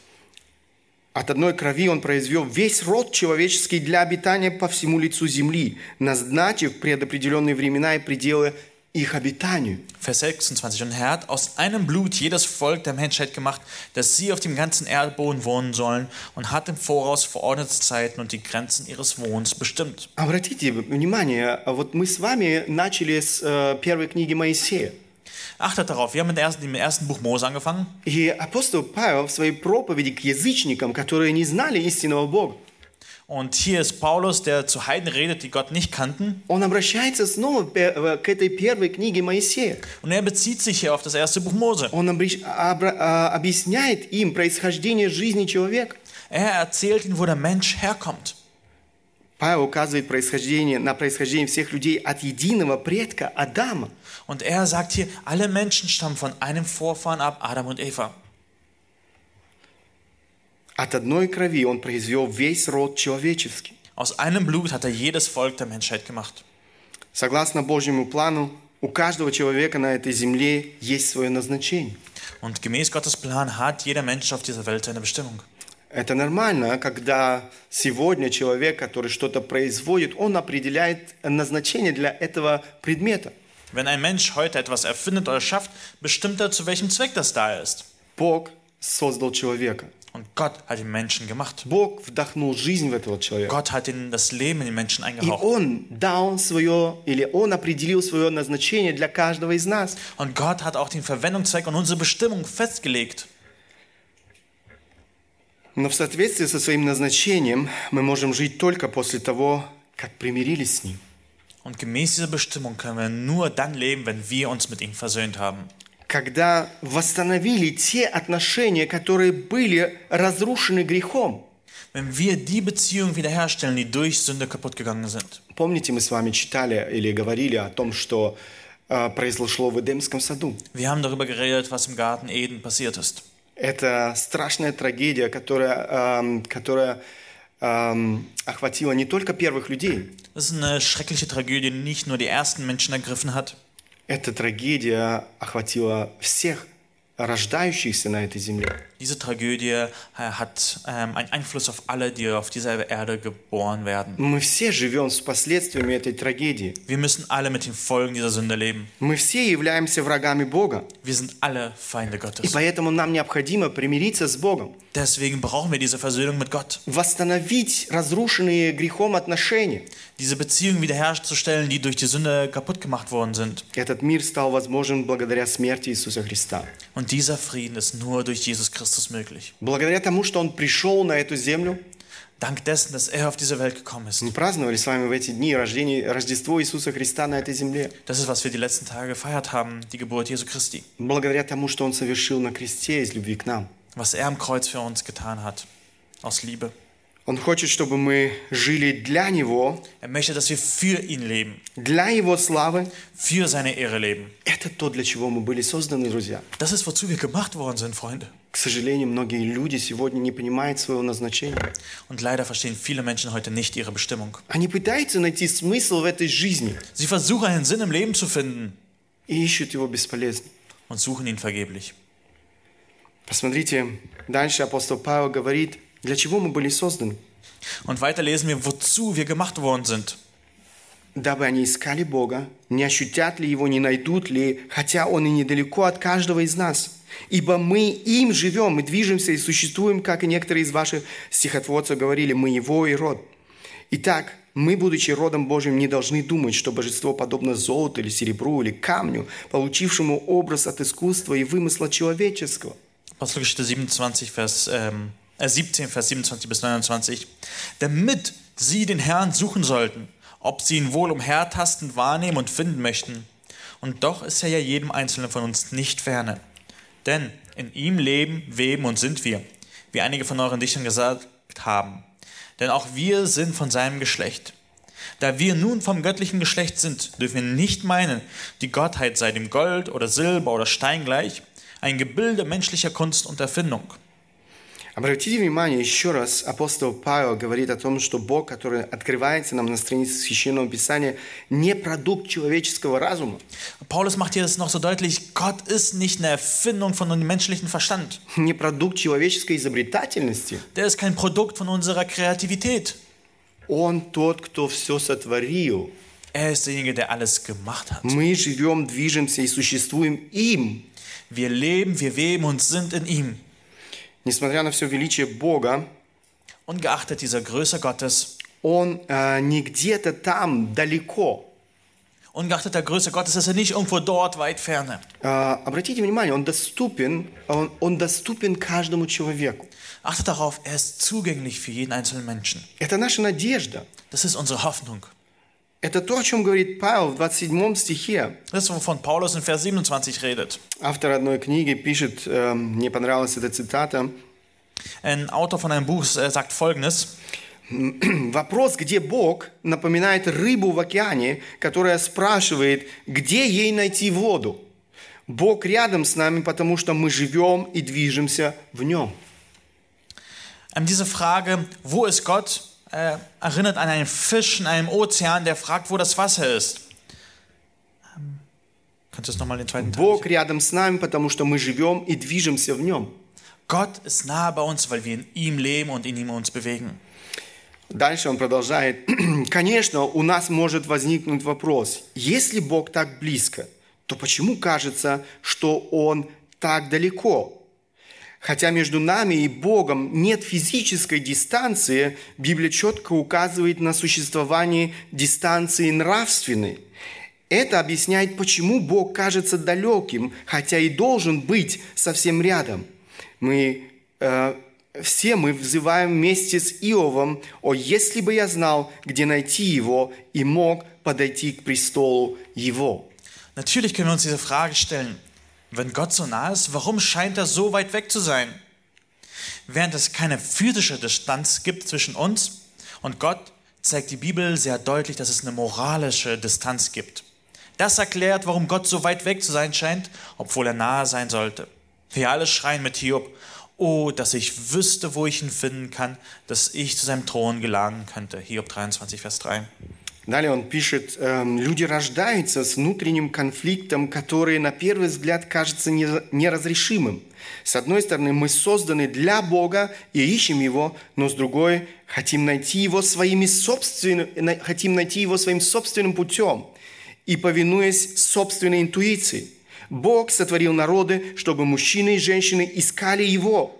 От одной крови он произвел весь род человеческий для обитания по всему лицу земли, назначив предопределенные времена и пределы их обитанию. Vers 26. Und er hat aus einem Blut jedes Volk der Menschheit gemacht, dass sie auf dem ganzen Erdboden wohnen sollen und hat im Voraus verordnete Zeiten und die Grenzen ihres Wohnens bestimmt. Обратите внимание, а вот мы с вами начали с э, первой книги Моисея. Achtet darauf, wir haben mit, der ersten, mit dem ersten Buch Mose angefangen. И апостол Павел в своей проповеди к язычникам, которые не знали истинного Бога, Und hier ist Paulus, der zu Heiden redet, die Gott nicht kannten. он обращается снова пе- э, к этой первой книге Моисея. Und er bezieht sich hier auf das erste Buch Mose. Он обращ- обра- а, объясняет им происхождение жизни человека. Er erzählt ihnen, wo der Mensch herkommt. Павел указывает происхождение, на происхождение всех людей от единого предка Адама. Und er sagt hier, alle Menschen stammen von einem Vorfahren ab, Adam und Eva. От одной крови он произвел весь род человеческий. Aus einem Blut hat er jedes Volk der Menschheit gemacht. Согласно Божьему плану, у каждого человека на этой земле есть свое назначение. Und gemäß Gottes Plan hat jeder Mensch auf dieser Welt seine Bestimmung. Это нормально, когда сегодня человек, который что-то производит, он определяет назначение для этого предмета. Wenn ein Mensch heute etwas erfindet oder schafft, bestimmt er, zu welchem Zweck das da ist. Бог создал человека. Und Gott hat den Menschen gemacht. Бог вдохнул жизнь в этого человека. Gott hat ihn das Leben in den Menschen И eingehaucht. Он дал свое, или Он определил свое назначение для каждого из нас. Und Gott hat auch den Verwendungszweck und unsere Bestimmung festgelegt. Но в соответствии со своим назначением мы можем жить только после того, как примирились с Ним. Und gemäß dieser Bestimmung können wir nur dann leben, wenn wir uns mit ihm versöhnt haben. Когда восстановили те отношения, которые были разрушены грехом. Wenn wir die Beziehung wiederherstellen, die durch Sünde kaputt gegangen sind. Помните, мы с вами читали или говорили о том, что э, произошло в Эдемском саду. Wir haben darüber geredet, was im Garten Eden passiert ist. Это страшная трагедия, которая, эм, которая эм, охватила не только первых людей. Das ist eine schreckliche Tragödie, die nicht nur die ersten Menschen ergriffen hat. Эта трагедия охватила всех рождающихся на этой земле. Diese Tragödie äh, hat ähm, einen Einfluss auf alle, die auf dieser Erde geboren werden. Мы все живем с последствиями этой трагедии. Wir müssen alle mit den Folgen dieser Sünde leben. Мы все являемся врагами Бога. Wir sind alle Feinde И Gottes. поэтому нам необходимо примириться с Богом, Deswegen brauchen wir diese Versöhnung mit Gott. восстановить разрушенные грехом отношения. Diese Beziehungen wiederherzustellen, die durch die Sünde kaputt gemacht worden sind. Этот мир стал возможен благодаря смерти Иисуса Христа. Und dieser Frieden ist nur durch Jesus Christus möglich. Благодаря тому, что Он пришел на эту землю, Dank dessen, dass er auf diese Welt gekommen ist. мы праздновали с вами в эти дни рождение, Рождество Иисуса Христа на этой земле. Das ist, was wir die letzten Tage gefeiert haben, die Geburt Jesu Christi. Благодаря тому, что Он совершил на кресте из любви к нам. Was er am Kreuz für uns getan hat. Aus Liebe. Он хочет, чтобы мы жили для Него, Er möchte, dass wir für ihn leben. для Его славы. Für seine Ehre leben. Это то, для чего мы были созданы, друзья. Das ist, wozu wir gemacht worden sind, Freunde. К сожалению, многие люди сегодня не понимают своего назначения. Und leider verstehen viele Menschen heute nicht ihre Bestimmung. Они пытаются найти смысл в этой жизни Sie versuchen einen Sinn im Leben zu finden и ищут его бесполезно. und suchen ihn vergeblich. Посмотрите, дальше апостол Павел говорит, для чего мы были созданы. Und weiter lesen wir, wozu wir gemacht worden sind. Дабы они искали Бога, не ощутят ли Его, не найдут ли, хотя Он и недалеко от каждого из нас. Ибо мы им живем и движемся и существуем, как и некоторые из ваших стихотворцев говорили, мы Его и род. Итак, мы, будучи родом Божьим, не должны думать, что божество подобно золоту или серебру или камню, получившему образ от искусства и вымысла человеческого. Apostelgeschichte 27, Vers, ähm, äh 17, Vers 27 bis 29. Damit sie den Herrn suchen sollten, ob sie ihn wohl umhertastend wahrnehmen und finden möchten. Und doch ist er ja jedem Einzelnen von uns nicht ferne. Denn in ihm leben, weben und sind wir, wie einige von euren Dichtern gesagt haben. Denn auch wir sind von seinem Geschlecht. Da wir nun vom göttlichen Geschlecht sind, dürfen wir nicht meinen, die Gottheit sei dem Gold oder Silber oder Stein gleich, ein Gebilde menschlicher Kunst und Erfindung. Обратите внимание, еще раз апостол Павел говорит о том, что Бог, который открывается нам на странице Священного Писания, не продукт человеческого разума, Paulus macht hier das noch so deutlich, Gott ist nicht eine Erfindung von dem menschlichen Verstand. не продукт человеческой изобретательности. Der ist kein Produkt von unserer Kreativität. Он тот, кто все сотворил. Er ist derjenige, der alles gemacht hat. Мы живем, движемся и существуем им. Wir leben, wir weben und sind in ihm. Несмотря на все величие Бога, Ungeachtet dieser Größe Gottes, Он э, не где-то там далеко. ungeachtet der Größe Gottes ist er nicht irgendwo dort weit ferne. Э, обратите внимание, Он доступен, он, он доступен каждому человеку. Achtet darauf, er ist zugänglich für jeden einzelnen Menschen. Это наша надежда. Das ist unsere Hoffnung. Это то, о чем говорит Павел в 27 стихе. Das wovon Paulus in Vers 27 redet. Автор одной книги пишет, э, мне понравилась эта цитата, Ein Autor von einem Buch äh, sagt folgendes: Вопрос, где Бог, напоминает рыбу в океане, которая спрашивает, где ей найти воду. Бог рядом с нами, потому что мы живем и движемся в нем. ähm, Diese Frage, wo ist Gott, äh, erinnert an einen Fisch in einem Ozean, der fragt, wo das Wasser ist. Ähm, Kannst du nochmal den zweiten Teil? Бог рядом с нами, потому что мы живем и движемся в нем. Gott ist nahe bei uns, weil wir in ihm leben und in ihm uns bewegen. Дальше он продолжает. Конечно, у нас может возникнуть вопрос. Если Бог так близко, то почему кажется, что Он так далеко? Хотя между нами и Богом нет физической дистанции, Библия четко указывает на существование дистанции нравственной. Это объясняет, почему Бог кажется далеким, хотя и должен быть совсем рядом. Мы э, все мы взываем вместе с Иовом, «О, если бы я знал, где найти его, и мог подойти к престолу его». Natürlich können wir uns diese Frage stellen. Wenn Gott so nah ist, warum scheint er so weit weg zu sein? Während es keine physische Distanz gibt zwischen uns und Gott, zeigt die Bibel sehr deutlich, dass es eine moralische Distanz gibt. Das erklärt, warum Gott so weit weg zu sein scheint, obwohl er nahe sein sollte. Wir alle schreien mit Hiob, oh, dass ich wüsste, wo ich ihn finden kann, dass ich zu seinem Thron gelangen könnte. Hiob 23, Vers 3. Далее он пишет, эм, люди рождаются с внутренним конфликтом, который на первый взгляд кажется не- неразрешимым. С одной стороны, мы созданы для Бога и ищем Его, но с другой, хотим найти Его, своими собственным, на- хотим найти Его своим собственным путем и повинуясь собственной интуиции. Бог сотворил народы, чтобы мужчины и женщины искали Его.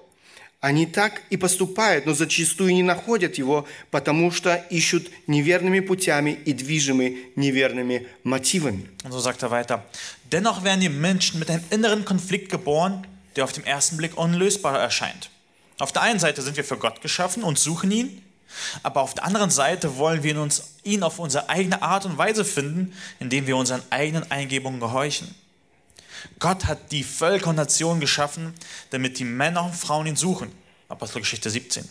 Они так и поступают, но зачастую не находят его, потому что ищут неверными путями и движимы неверными мотивами. Und so sagt er weiter. Dennoch werden die Menschen mit einem inneren Konflikt geboren, der auf den ersten Blick unlösbar erscheint. Auf der einen Seite sind wir für Gott geschaffen und suchen ihn, aber auf der anderen Seite wollen wir in uns, ihn auf unsere eigene Art und Weise finden, indem wir unseren eigenen Eingebungen gehorchen. Gott hat die Völker und Nationen geschaffen, damit die Männer und Frauen ihn suchen. Apostelgeschichte 17.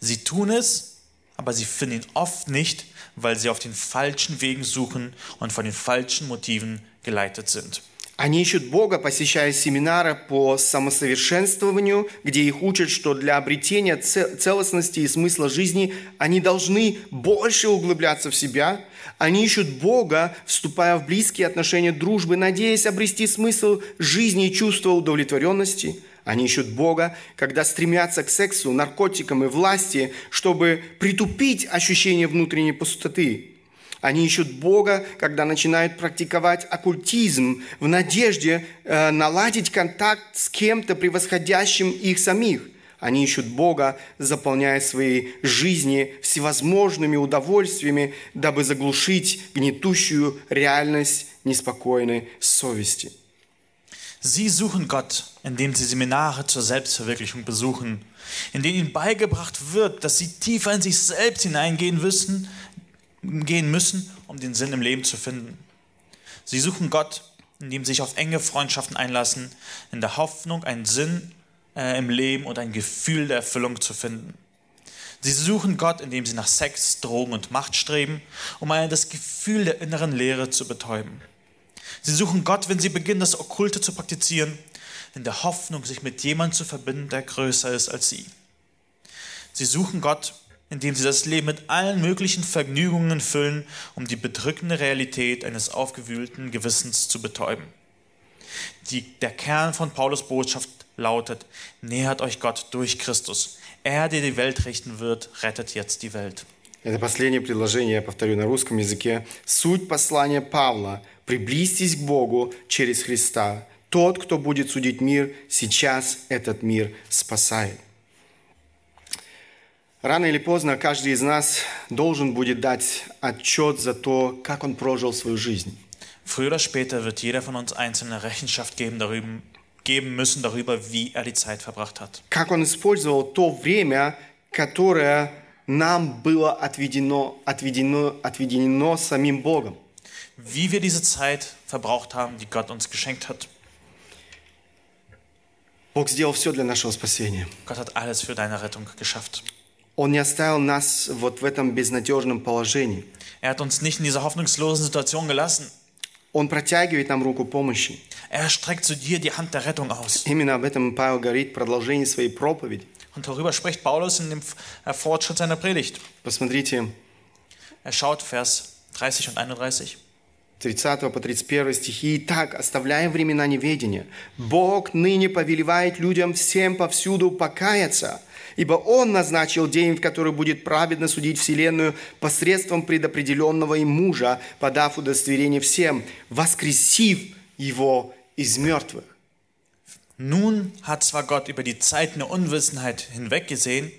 Sie tun es, aber sie finden ihn oft nicht, weil sie auf den falschen Wegen suchen und von den falschen Motiven geleitet sind. Они ищут Бога, посещая семинары по самосовершенствованию, где их учат, что для обретения це- целостности и смысла жизни они должны больше углубляться в себя. Они ищут Бога, вступая в близкие отношения дружбы, надеясь обрести смысл жизни и чувство удовлетворенности. Они ищут Бога, когда стремятся к сексу, наркотикам и власти, чтобы притупить ощущение внутренней пустоты. Они ищут Бога, когда начинают практиковать оккультизм в надежде э, наладить контакт с кем-то превосходящим их самих. Они ищут Бога, заполняя свои жизни всевозможными удовольствиями, дабы заглушить гнетущую реальность неспокойной совести. Sie suchen Gott, indem sie Seminare zur Selbstverwirklichung besuchen, in denen ihnen beigebracht wird, dass sie tiefer in sich selbst hineingehen müssen, gehen müssen, um den Sinn im Leben zu finden. Sie suchen Gott, indem sie sich auf enge Freundschaften einlassen, in der Hoffnung, einen Sinn äh, im Leben und ein Gefühl der Erfüllung zu finden. Sie suchen Gott, indem sie nach Sex, Drogen und Macht streben, um das Gefühl der inneren Leere zu betäuben. Sie suchen Gott, wenn sie beginnen, das Okkulte zu praktizieren, in der Hoffnung, sich mit jemandem zu verbinden, der größer ist als sie. Sie suchen Gott, indem sie das Leben mit allen möglichen Vergnügungen füllen, um die bedrückende Realität eines aufgewühlten Gewissens zu betäuben. Die, der Kern von Paulus Botschaft lautet, nähert euch Gott durch Christus. Er, der die Welt richten wird, rettet jetzt die Welt. Это последнее предложение, я повторю на русском языке. Суть послания Павла – приблизьтесь к Богу через Христа. Тот, кто будет судить мир, сейчас этот мир спасает. Рано или поздно каждый из нас должен будет дать отчет за то, как он прожил свою жизнь. Früher oder später wird jeder von uns einzelne Rechenschaft geben, darüber, geben müssen darüber, wie er die Zeit verbracht hat. Как он использовал то время, которое нам было отведено, отведено, отведено самим Богом. Wie wir diese Zeit verbraucht haben, die Gott uns geschenkt hat. Бог сделал все для нашего спасения. Gott hat alles für deine Rettung geschafft. Он не оставил нас вот в этом безнадежном положении. Er hat uns nicht in dieser hoffnungslosen Situation gelassen. Он протягивает нам руку помощи. Er streckt zu dir die Hand der Rettung aus. Именно об этом Павел говорит в продолжении своей проповеди. Und darüber spricht Paulus in dem äh, Fortschritt seiner Predigt. Посмотрите, Er schaut Vers 30 und 31. 30 по 31 стихи. «Итак, оставляя времена неведения, Бог ныне повелевает людям всем повсюду покаяться, ибо Он назначил день, в который будет праведно судить вселенную посредством предопределенного им мужа, подав удостоверение всем, воскресив Его из мертвых». Nun hat zwar Gott über die Zeiten der Unwissenheit hinweggesehen,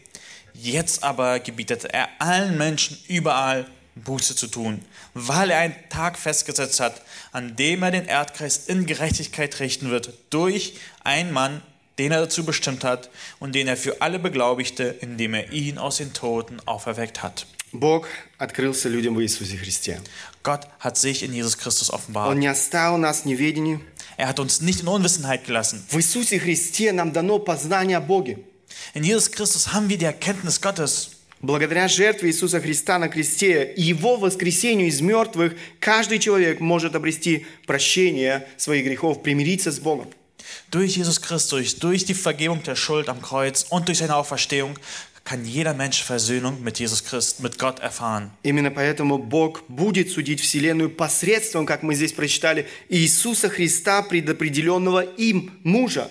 jetzt aber gebietet er allen Menschen überall Buße zu tun, weil er einen Tag festgesetzt hat, an dem er den Erdkreis in Gerechtigkeit richten wird, durch einen Mann, den er dazu bestimmt hat und den er für alle beglaubigte, indem er ihn aus den Toten auferweckt hat. Бог открылся людям в Иисусе Христе. Gott hat sich in Jesus Christus offenbart. Он не оставил нас в неведении. Er hat uns nicht in Unwissenheit gelassen. В Иисусе Христе нам дано познание о Боге. In Jesus Christus haben wir die Erkenntnis Gottes. Благодаря жертве Иисуса Христа на кресте и Его воскресению из мертвых, каждый человек может обрести прощение своих грехов, примириться с Богом. Durch Jesus Christus, durch die Vergebung der Schuld am Kreuz und durch seine Auferstehung kann jeder Mensch Versöhnung mit Jesus Christ, mit Gott erfahren. Именно поэтому Бог будет судить Вселенную посредством, как мы здесь прочитали, Иисуса Христа, предопределенного им мужа.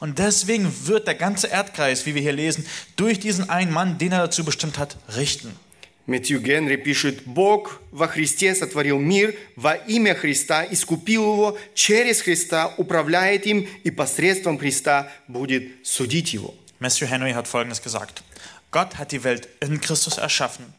Und deswegen wird der ganze Erdkreis, wie wir hier lesen, durch diesen einen Mann, den er dazu bestimmt hat, richten. Мэтью Генри пишет, Бог во Христе сотворил мир, во имя Христа искупил его, через Христа управляет им и посредством Христа будет судить его. Matthew Henry hat Folgendes gesagt. Gott hat die Welt in Christus erschaffen.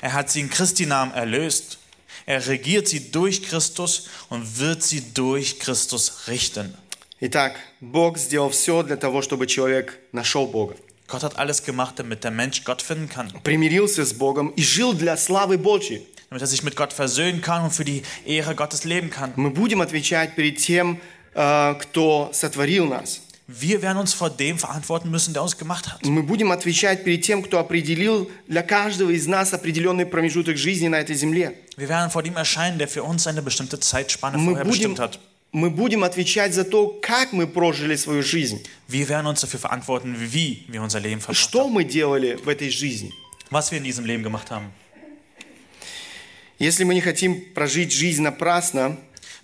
Er hat sie in Christi Namen erlöst. Er regiert sie durch Christus und wird sie durch Christus richten. Итак, Бог сделал все для того, чтобы человек нашел Бога, Gott hat alles gemacht, damit der Mensch Gott finden kann. примирился с Богом и жил для славы Божьей. Damit er sich mit Gott versöhnen kann und für die Ehre Gottes leben kann. Мы будем отвечать перед тем, э, кто сотворил нас. Wir werden uns vor dem verantworten müssen, der uns gemacht hat. Мы будем отвечать перед тем, кто определил для каждого из нас определенный промежуток жизни на этой земле. Wir werden vor dem erscheinen, der für uns eine bestimmte Zeitspanne Мы vorher будем, bestimmt hat. мы будем отвечать за то, как мы прожили свою жизнь, Wir werden uns dafür verantworten, wie wir unser Leben verbracht что haben. мы делали в этой жизни. Was wir in diesem Leben gemacht haben. Если мы не хотим прожить жизнь напрасно,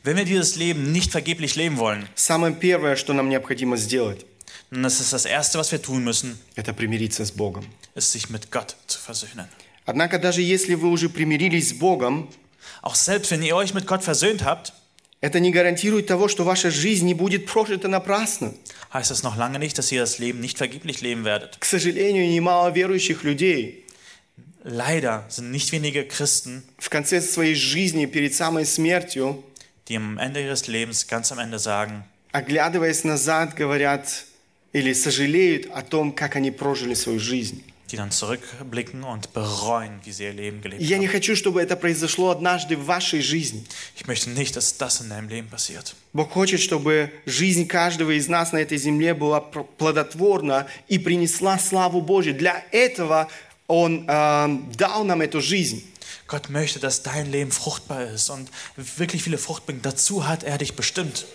Wenn wir dieses Leben nicht vergeblich leben wollen, самое первое, что нам необходимо сделать, Und das ist das Erste, was wir tun müssen, это примириться с Богом. ist sich mit Gott zu versöhnen. Однако даже если вы уже примирились с Богом, Auch selbst wenn ihr euch mit Gott versöhnt habt, это не гарантирует того, что ваша жизнь не будет прожита напрасно. heißt das noch lange nicht, dass ihr das Leben nicht vergeblich leben werdet. К сожалению, немало верующих людей Leider sind nicht wenige Christen, в конце своей жизни, перед самой смертью, die am Ende ihres Lebens ganz am Ende sagen, оглядываясь назад, говорят или сожалеют о том, как они прожили свою жизнь. die dann zurückblicken und bereuen, wie sie ihr Leben gelebt я не haben. хочу, чтобы это произошло однажды в вашей жизни. Ich möchte nicht, dass das in deinem Leben passiert. Бог хочет, чтобы жизнь каждого из нас на этой земле была пр- плодотворна и принесла славу Божью. Для этого Он э, дал нам эту жизнь. Gott möchte, dass dein Leben fruchtbar ist und wirklich viele Frucht bringt. Dazu hat er dich bestimmt.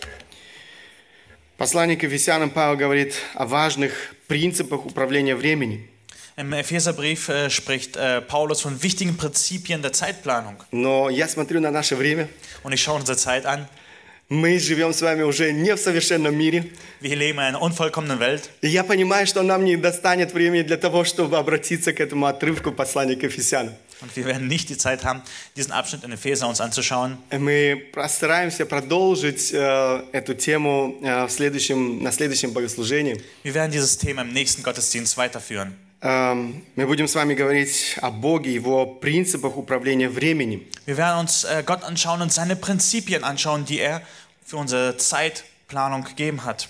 Послание к Ефесянам Павел говорит о важных принципах управления временем. Im Epheserbrief äh, spricht äh, Paulus von wichtigen Prinzipien der Zeitplanung. Но я смотрю на наше время. Und ich schaue unsere Zeit an. Мы живем с вами уже не в совершенном мире. Wir leben in einer unvollkommenen Welt. И я понимаю, что нам не достанет времени для того, чтобы обратиться к этому отрывку послания к Ефесянам. Und wir werden nicht die Zeit haben, diesen Abschnitt in Epheser uns anzuschauen. Мы постараемся продолжить э, эту тему э, в следующем, на следующем богослужении. Wir werden dieses Thema im nächsten Gottesdienst weiterführen. Эм, мы будем с вами говорить о Боге, Его принципах управления временем. Wir werden uns äh, Gott anschauen und seine Prinzipien anschauen, die er für unsere Zeitplanung gegeben hat.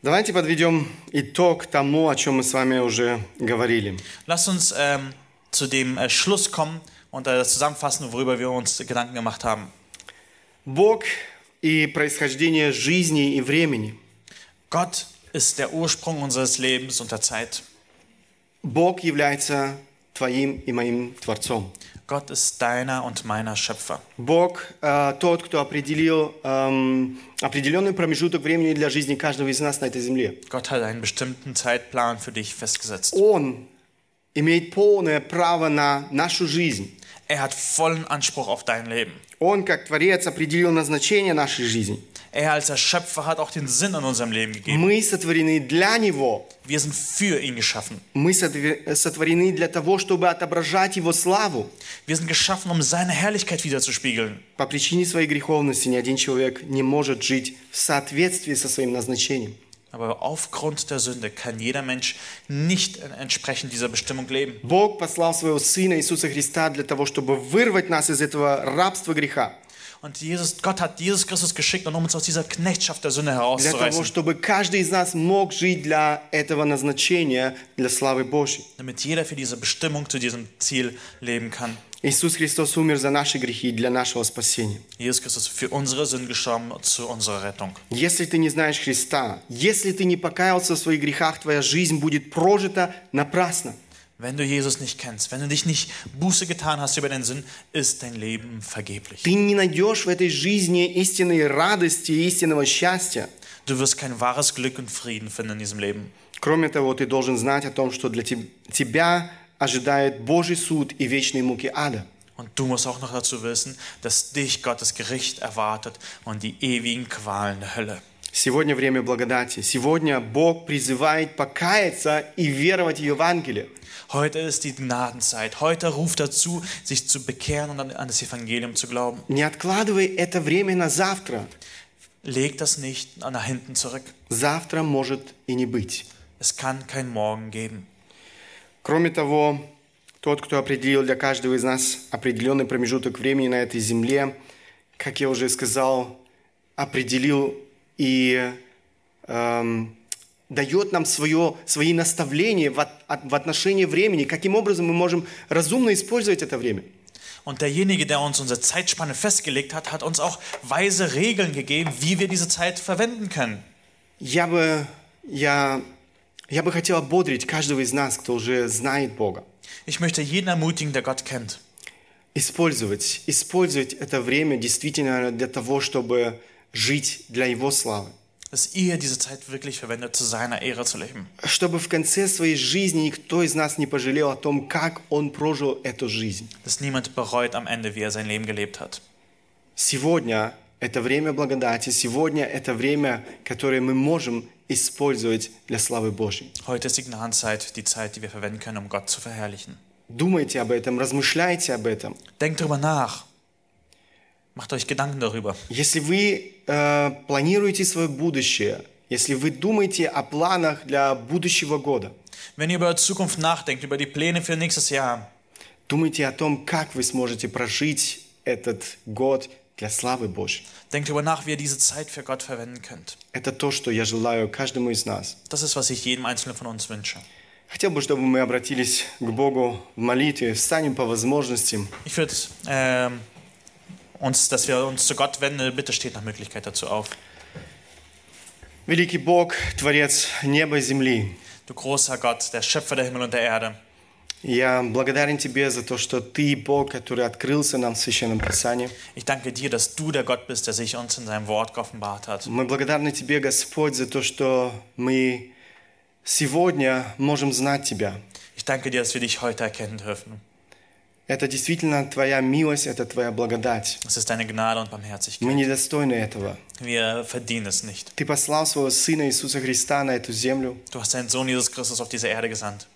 Давайте подведем итог тому, о чем мы с вами уже говорили. Lasst uns ähm, zu dem äh, Schluss kommen und äh, zusammenfassen, worüber wir uns Gedanken gemacht haben. Бог и происхождение жизни и времени. Gott ist der Ursprung unseres Lebens und der Zeit. Бог является твоим и моим Творцом. Gott ist deiner und meiner Schöpfer. Бог э, тот, кто определил эм, определенный промежуток времени для жизни каждого из нас на этой земле. Gott hat einen bestimmten Zeitplan für dich festgesetzt. Он имеет полное право на нашу жизнь. Er hat vollen Anspruch auf dein Leben. Он, как Творец, определил назначение нашей жизни. Er als der Schöpfer hat auch den Sinn in unserem Leben gegeben. Мы сотворены для Него. Wir sind für ihn geschaffen. Мы сотворены для того, чтобы отображать Его славу. Wir sind geschaffen, um seine Herrlichkeit wiederzuspiegeln. По причине своей греховности ни один человек не может жить в соответствии со своим назначением. Aber aufgrund der Sünde kann jeder Mensch nicht entsprechend dieser Bestimmung leben. Бог послал своего Сына Иисуса Христа для того, чтобы вырвать нас из этого рабства греха. Und Jesus, Gott hat Jesus Christus geschickt, um uns aus dieser Knechtschaft der Sünde Для того, herauszureißen, чтобы каждый из нас мог жить для этого назначения, для славы Божьей. damit jeder für diese Bestimmung zu diesem Ziel leben kann. Иисус Христос умер за наши грехи и для нашего спасения. Jesus Christus ist für unsere Sünden gestorben zu unserer Rettung. Если ты не знаешь Христа, если ты не покаялся в своих грехах, твоя жизнь будет прожита напрасно. Wenn du Jesus nicht kennst, wenn du dich nicht Buße getan hast über den Sinn, ist dein Leben vergeblich. Ты не найдешь в этой жизни истинной радости и истинного счастья. Du wirst kein wahres Glück und Frieden finden in diesem Leben. Кроме того, ты должен знать о том, что для теб- тебя ожидает Божий суд и вечные муки ада. Und du musst auch noch dazu wissen, dass dich Gottes Gericht erwartet und die ewigen Qualen der Hölle. Сегодня время благодати. Сегодня Бог призывает покаяться и веровать в Евангелие. Heute ist die Gnadenzeit. Heute ruft dazu, sich zu bekehren und an, an das Evangelium zu glauben. Не откладывай это время на завтра. Leg das nicht nach hinten zurück. Завтра может и не быть. Es kann kein Morgen geben. Кроме того, тот, кто определил для каждого из нас определенный промежуток времени на этой земле, как я уже сказал, определил и эм, дает нам свое, свои наставления в, от- в отношении времени, каким образом мы можем разумно использовать это время. Und derjenige, der uns unsere Zeitspanne festgelegt hat, hat uns auch weise Regeln gegeben, wie wir diese Zeit verwenden können. Я бы, я, я бы хотел ободрить каждого из нас, кто уже знает Бога. Ich möchte jeden ermutigen, der Gott kennt. Использовать, использовать это время действительно для того, чтобы жить для Его славы. Dass ihr diese Zeit wirklich verwendet, zu seiner Ehre zu leben. Чтобы в конце своей жизни никто из нас не пожалел о том, как он прожил эту жизнь. Dass niemand bereut am Ende, wie er sein Leben gelebt hat. Сегодня это время благодати. Сегодня это время, которое мы можем использовать для славы Божьей. Heute ist die Gnadenzeit, die Zeit, die wir verwenden können, um Gott zu verherrlichen. Думайте об этом, размышляйте об этом. Denkt darüber nach. Macht euch Gedanken darüber. Если вы э, планируете свое будущее, если вы думаете о планах для будущего года, Wenn ihr über Zukunft nachdenkt, über die Pläne für nächstes Jahr, думайте о том, как вы сможете прожить этот год для славы Божьей. denkt darüber nach, wie ihr diese Zeit für Gott verwenden könnt. Это то, что я желаю каждому из нас. Das ist, was ich jedem Einzelnen von uns wünsche. Хотел бы, чтобы мы обратились к Богу в молитве, встанем по возможностям. Ich würde ähm, uns, dass wir uns zu Gott wenden, bitte steht nach Möglichkeit dazu auf. Великий Бог, Творец неба и земли, Du großer Gott, der Schöpfer der Himmel und der Erde, Я благодарен Тебе за то, что Ты Бог, который открылся нам в Священном Писании. ich danke dir, dass du der Gott bist, der sich uns in seinem Wort geoffenbart hat. Мы благодарны Тебе, Господь, за то, что мы сегодня можем знать Тебя. Ich danke dir, dass wir dich heute erkennen dürfen. Это действительно Твоя милость, это Твоя благодать. Es ist deine Gnade und Мы Barmherzigkeit. недостойны этого. Wir verdienen es nicht. Ты послал своего Сына Иисуса Христа на эту землю. Du hast deinen Sohn Jesus Christus auf diese Erde gesandt.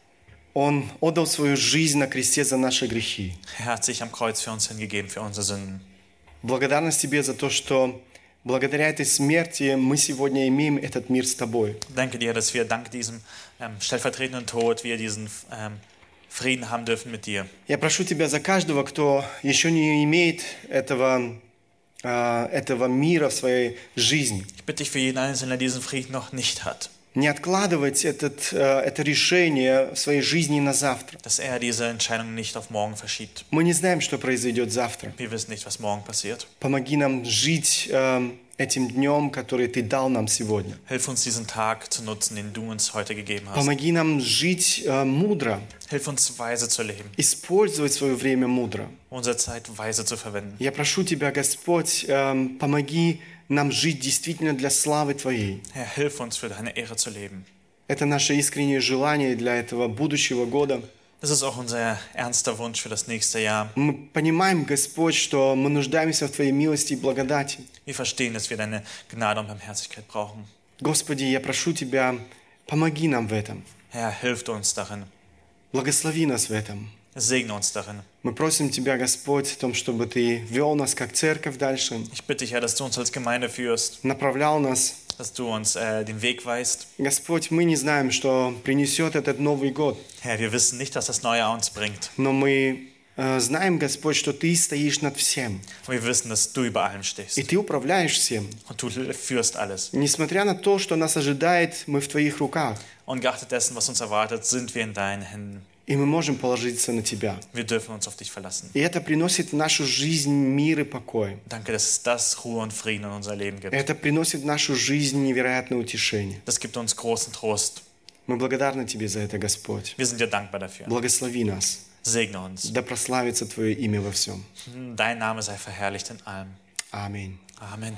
Он отдал свою жизнь на кресте за наши грехи. Er hat sich am Kreuz für uns hingegeben, für unsere Sünden. Благодарность Тебе за то, что благодаря этой смерти мы сегодня имеем этот мир с Тобой. Danke dir, dass wir dank diesem ähm, stellvertretenden Tod wir diesen ähm, Frieden haben dürfen mit dir. Я прошу Тебя за каждого, кто еще не имеет этого, а, этого мира в своей жизни. Ich bitte dich für jeden Einzelnen, der diesen Frieden noch nicht hat, Не откладывать этот, э, это решение в своей жизни на завтра. dass er diese Entscheidung nicht auf morgen verschiebt. Мы не знаем, что произойдет завтра. Wir wissen nicht, was morgen passiert. Помоги нам жить э, этим днем, который Ты дал нам сегодня. Hilf uns, diesen Tag zu nutzen, den du uns heute gegeben hast. Помоги нам жить э, мудро, Hilf uns, weise zu leben, использовать свое время мудро. unsere Zeit weise zu verwenden. Я прошу Тебя, Господь, эм, помоги нам жить действительно для славы Твоей. Herr, hilf uns, für deine Ehre zu leben. Это наше искреннее желание для этого будущего года. Das ist auch unser ernster Wunsch für das nächste Jahr. Мы понимаем, Господь, что мы нуждаемся в Твоей милости и благодати. Wir verstehen, dass wir deine Gnade und Barmherzigkeit brauchen. Господи, я прошу Тебя, помоги нам в этом. Herr, hilft uns darin. Благослови нас в этом. Segne uns darin. Мы просим Тебя, Господь, в том, чтобы Ты вел нас как церковь дальше, Ich bitte dich, Herr, dass du uns als Gemeinde führst, направлял нас. dass du uns äh, den Weg weist. Господь, мы не знаем, что принесет этот Новый год, Herr, wir wissen nicht, was das neue Jahr uns bringt. но мы э, знаем, Господь, что Ты стоишь над всем, Und wir wissen, dass du über allem и stehst. Ты управляешь всем. Und du führst alles. Несмотря на то, что нас ожидает, мы в Твоих руках, Und geachtet dessen, was uns erwartet, sind wir in deinen Händen. И мы можем положиться на Тебя. Wir dürfen uns auf dich verlassen. И это приносит в нашу жизнь мир и покой. Danke, dass es das Ruhe und Frieden in unser Leben gibt. Это приносит в нашу жизнь невероятное утешение. Das gibt uns großen Trost. Мы благодарны Тебе за это, Господь. Wir sind dir dankbar dafür. Благослови нас. Segne uns. Да прославится Твое имя во всем. Dein Name sei verherrlicht in allem. Аминь. Amen.